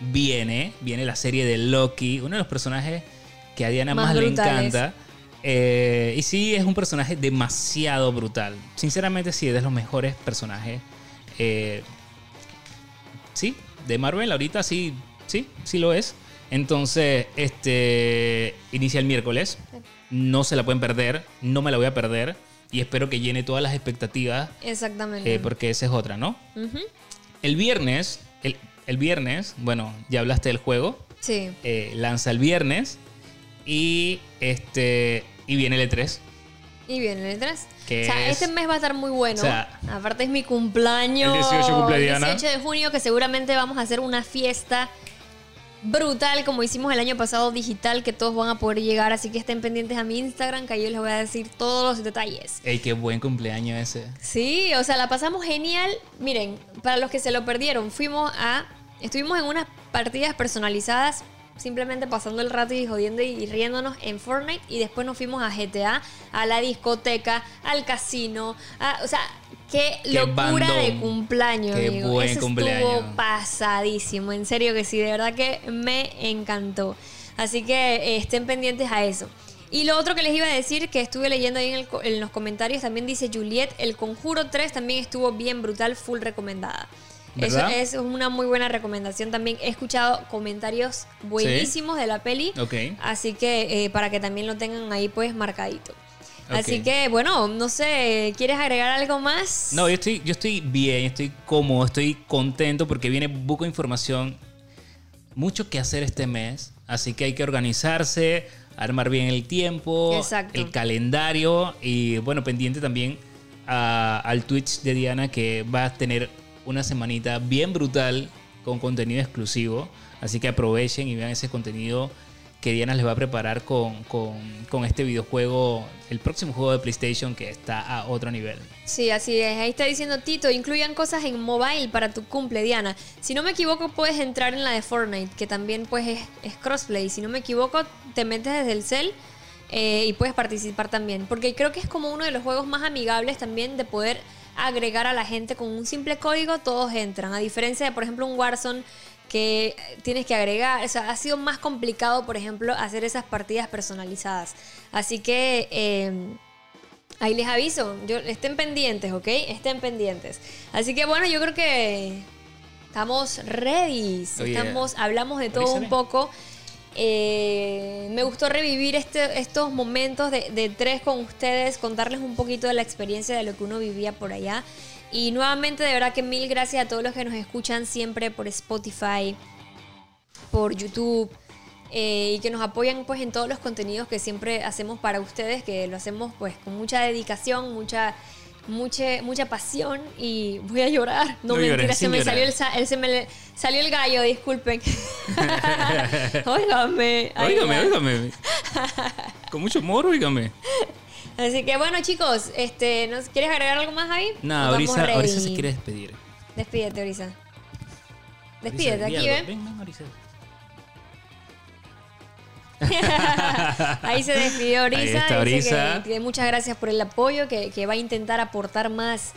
viene, viene la serie de Loki, uno de los personajes que a Diana más, Más le encanta. Eh, y sí, es un personaje demasiado brutal. Sinceramente, sí, es de los mejores personajes. eh, sí, de Marvel ahorita sí, sí, sí lo es. Entonces, este inicia el miércoles. No se la pueden perder, no me la voy a perder. Y espero que llene todas las expectativas, Exactamente. eh, porque esa es otra, ¿no? El viernes, el, el viernes, bueno, ya hablaste del juego. Sí. eh, lanza el viernes. Y este. Y viene el E3. Y viene el 3. Que o sea, es- este mes va a estar muy bueno. o sea, Aparte es mi cumpleaños. el 18 cumple el Diana. 18 de junio, que seguramente vamos a hacer una fiesta brutal, como hicimos el año pasado, digital, que todos van a poder llegar. Así que estén pendientes a mi Instagram, que ahí les voy a decir todos los detalles. Ey, qué buen cumpleaños ese. Sí, o sea, la pasamos genial. Miren, para los que se lo perdieron, fuimos a. Estuvimos en unas partidas personalizadas, simplemente pasando el rato y jodiendo y riéndonos en Fortnite. Y después nos fuimos a GTA, a la discoteca, al casino. a- o sea, qué, Qué locura bandón. de cumpleaños, Qué amigo. buen Eso cumpleaños. estuvo pasadísimo. En serio que sí, de verdad que me encantó. Así que eh, estén pendientes a eso. Y lo otro que les iba a decir, que estuve leyendo ahí en, el en los comentarios, también dice Juliet, el Conjuro 3 también estuvo bien brutal, full recomendada. Eso es una muy buena recomendación también. He escuchado comentarios buenísimos de la peli. Ok. Así que eh, para que también lo tengan ahí pues marcadito. Así que bueno, no sé, ¿quieres agregar algo más? No, yo estoy, yo estoy bien, estoy cómodo, estoy contento porque viene buco información. Mucho que hacer este mes, así que hay que organizarse, armar bien el tiempo, Exacto. el calendario y bueno, pendiente también a- al Twitch de Diana que va a tener una semanita bien brutal con contenido exclusivo. Así que aprovechen y vean ese contenido que Diana les va a preparar con, con- con este videojuego, el próximo juego de PlayStation que está a otro nivel. Sí, así es. Ahí está diciendo Tito, incluyan cosas en mobile para tu cumple, Diana. Si no me equivoco, puedes entrar en la de Fortnite, que también pues es, crossplay. Si no me equivoco, te metes desde el cel eh, y puedes participar también. Porque creo que es como uno de los juegos más amigables también de poder agregar a la gente con un simple código, todos entran. A diferencia de, por ejemplo, un Warzone que tienes que agregar, o sea, ha sido más complicado, por ejemplo, hacer esas partidas personalizadas. Así que... eh, Ahí les aviso, yo, estén pendientes, ¿ok? Estén pendientes. Así que bueno, yo creo que estamos ready. Estamos, hablamos de todo un poco. Eh, me gustó revivir este- estos momentos de, tres con ustedes, contarles un poquito de la experiencia de lo que uno vivía por allá. Y nuevamente, de verdad que mil gracias a todos los que nos escuchan siempre por Spotify, por YouTube eh, y que nos apoyan pues en todos los contenidos que siempre hacemos para ustedes, que lo hacemos pues con mucha dedicación, mucha mucha mucha pasión y voy a llorar. No, No mentira, se me llorar. salió el, el- se me salió el gallo, disculpen. [LAUGHS] Óigame. Óigame, óigame. [LAUGHS] Con mucho amor, óigame. Así que bueno, chicos, este, ¿nos quieres agregar algo más ahí? No. Orisa se quiere despedir. Despídete, Orisa. Despídete, Orisa, aquí. ¿ven? Ven, ven, Orisa. [LAUGHS] Ahí se despidió Orisa. Dice. Que, que muchas gracias por el apoyo, que, que va a intentar aportar más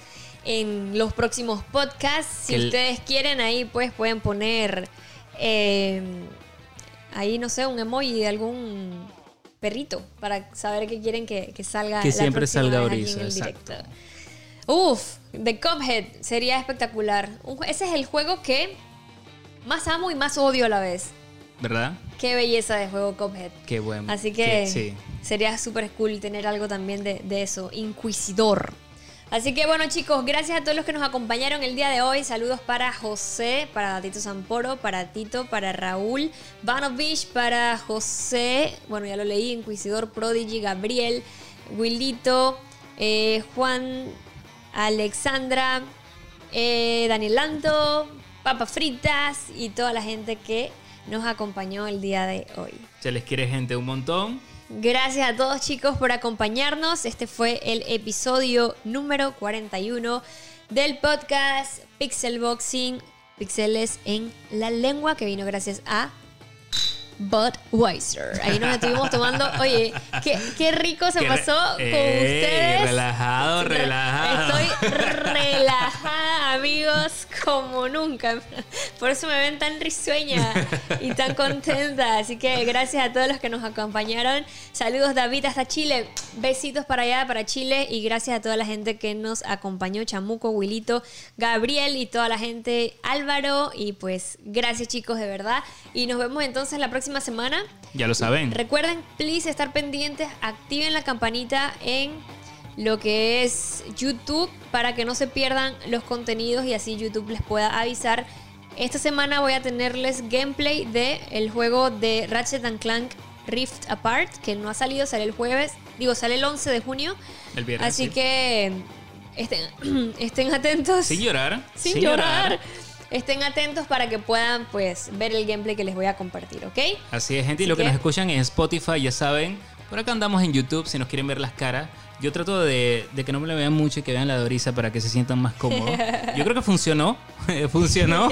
en los próximos podcasts. Si el- ustedes quieren, ahí pues pueden poner eh, ahí, no sé, un emoji de algún perrito para saber que quieren que, que salga. Que la siempre salga Orisa, exacto. directo. Uf, The Cuphead sería espectacular. Un ese es el juego que más amo y más odio a la vez. ¿Verdad? Qué belleza de juego Cuphead. Qué bueno. Así que sí. sería súper cool tener algo también de, de eso, Inquisidor. Así que bueno chicos, gracias a todos los que nos acompañaron el día de hoy. Saludos para José, para Tito Zamporo, para Tito, para Raúl, Vanovich, para José, bueno ya lo leí, Inquisidor, Prodigy, Gabriel, Willito, eh, Juan, Alexandra, eh, Daniel Lanto, Papas Fritas y toda la gente que nos acompañó el día de hoy. Se les quiere gente un montón. Gracias a todos chicos por acompañarnos. Este fue el episodio número 41 del podcast Pixel Boxing, Pixeles en la lengua, que vino gracias a Budweiser. Ahí nos estuvimos [LAUGHS] tomando. Oye, qué, qué rico se Qué pasó con Ey, ustedes. relajado, Re- relajado. Estoy relajada, amigos, como nunca. Por eso me ven tan risueña y tan contenta. Así que gracias a todos los que nos acompañaron. Saludos, David, hasta Chile. Besitos para allá, para Chile. Y gracias a toda la gente que nos acompañó: Chamuco, Wilito, Gabriel y toda la gente, Álvaro. Y pues, gracias, chicos, de verdad. Y nos vemos entonces la próxima semana. Ya lo saben. Recuerden, please, estar pendientes, activen la campanita en lo que es YouTube para que no se pierdan los contenidos y así YouTube les pueda avisar. Esta semana voy a tenerles gameplay de el juego de Ratchet and Clank Rift Apart, que no ha salido, sale el jueves, digo, sale el 11 de junio. El viernes. Así sí. que estén, [CLEARS THROAT] estén atentos. Sin llorar. [LAUGHS] Sin, llorar. Estén atentos para que puedan pues ver el gameplay que les voy a compartir, ¿ok? Así es, gente. Y lo que que- nos escuchan en Spotify, ya saben. Por acá andamos en YouTube si nos quieren ver las caras. Yo trato de, de que no me la vean mucho y que vean la de Orisa para que se sientan más cómodos. [LAUGHS] Yo creo que funcionó. [LAUGHS] funcionó.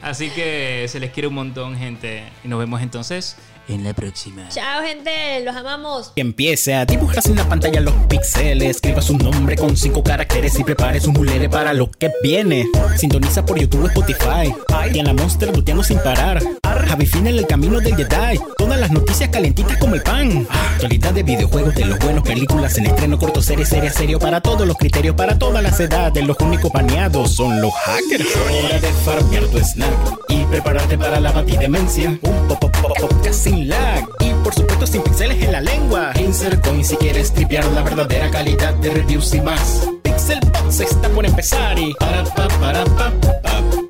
Así que se les quiere un montón, gente. Y nos vemos entonces en la próxima. Chao, gente, los amamos. Que empiece a dibujarse en la pantalla los píxeles. Escriba su nombre con cinco caracteres y prepare su mulere para lo que viene. Sintoniza por YouTube o Spotify. Y en la Monster luteando sin parar. Javi Fina en el camino del Jedi. Todas las noticias calentitas como el pan. Actualidad de videojuegos, de los buenos, películas en estreno, corto, serie, serie, serio. Para todos los criterios, para todas las edades. Los únicos baneados son los hackers. Hora de farmear tu snack y prepararte para la batidemencia. Un pop, pop, pop, y por supuesto sin pixeles en la lengua. Insert si quieres tripear la verdadera calidad de reviews y más. Pixel Box está por empezar y para pa para pa pa.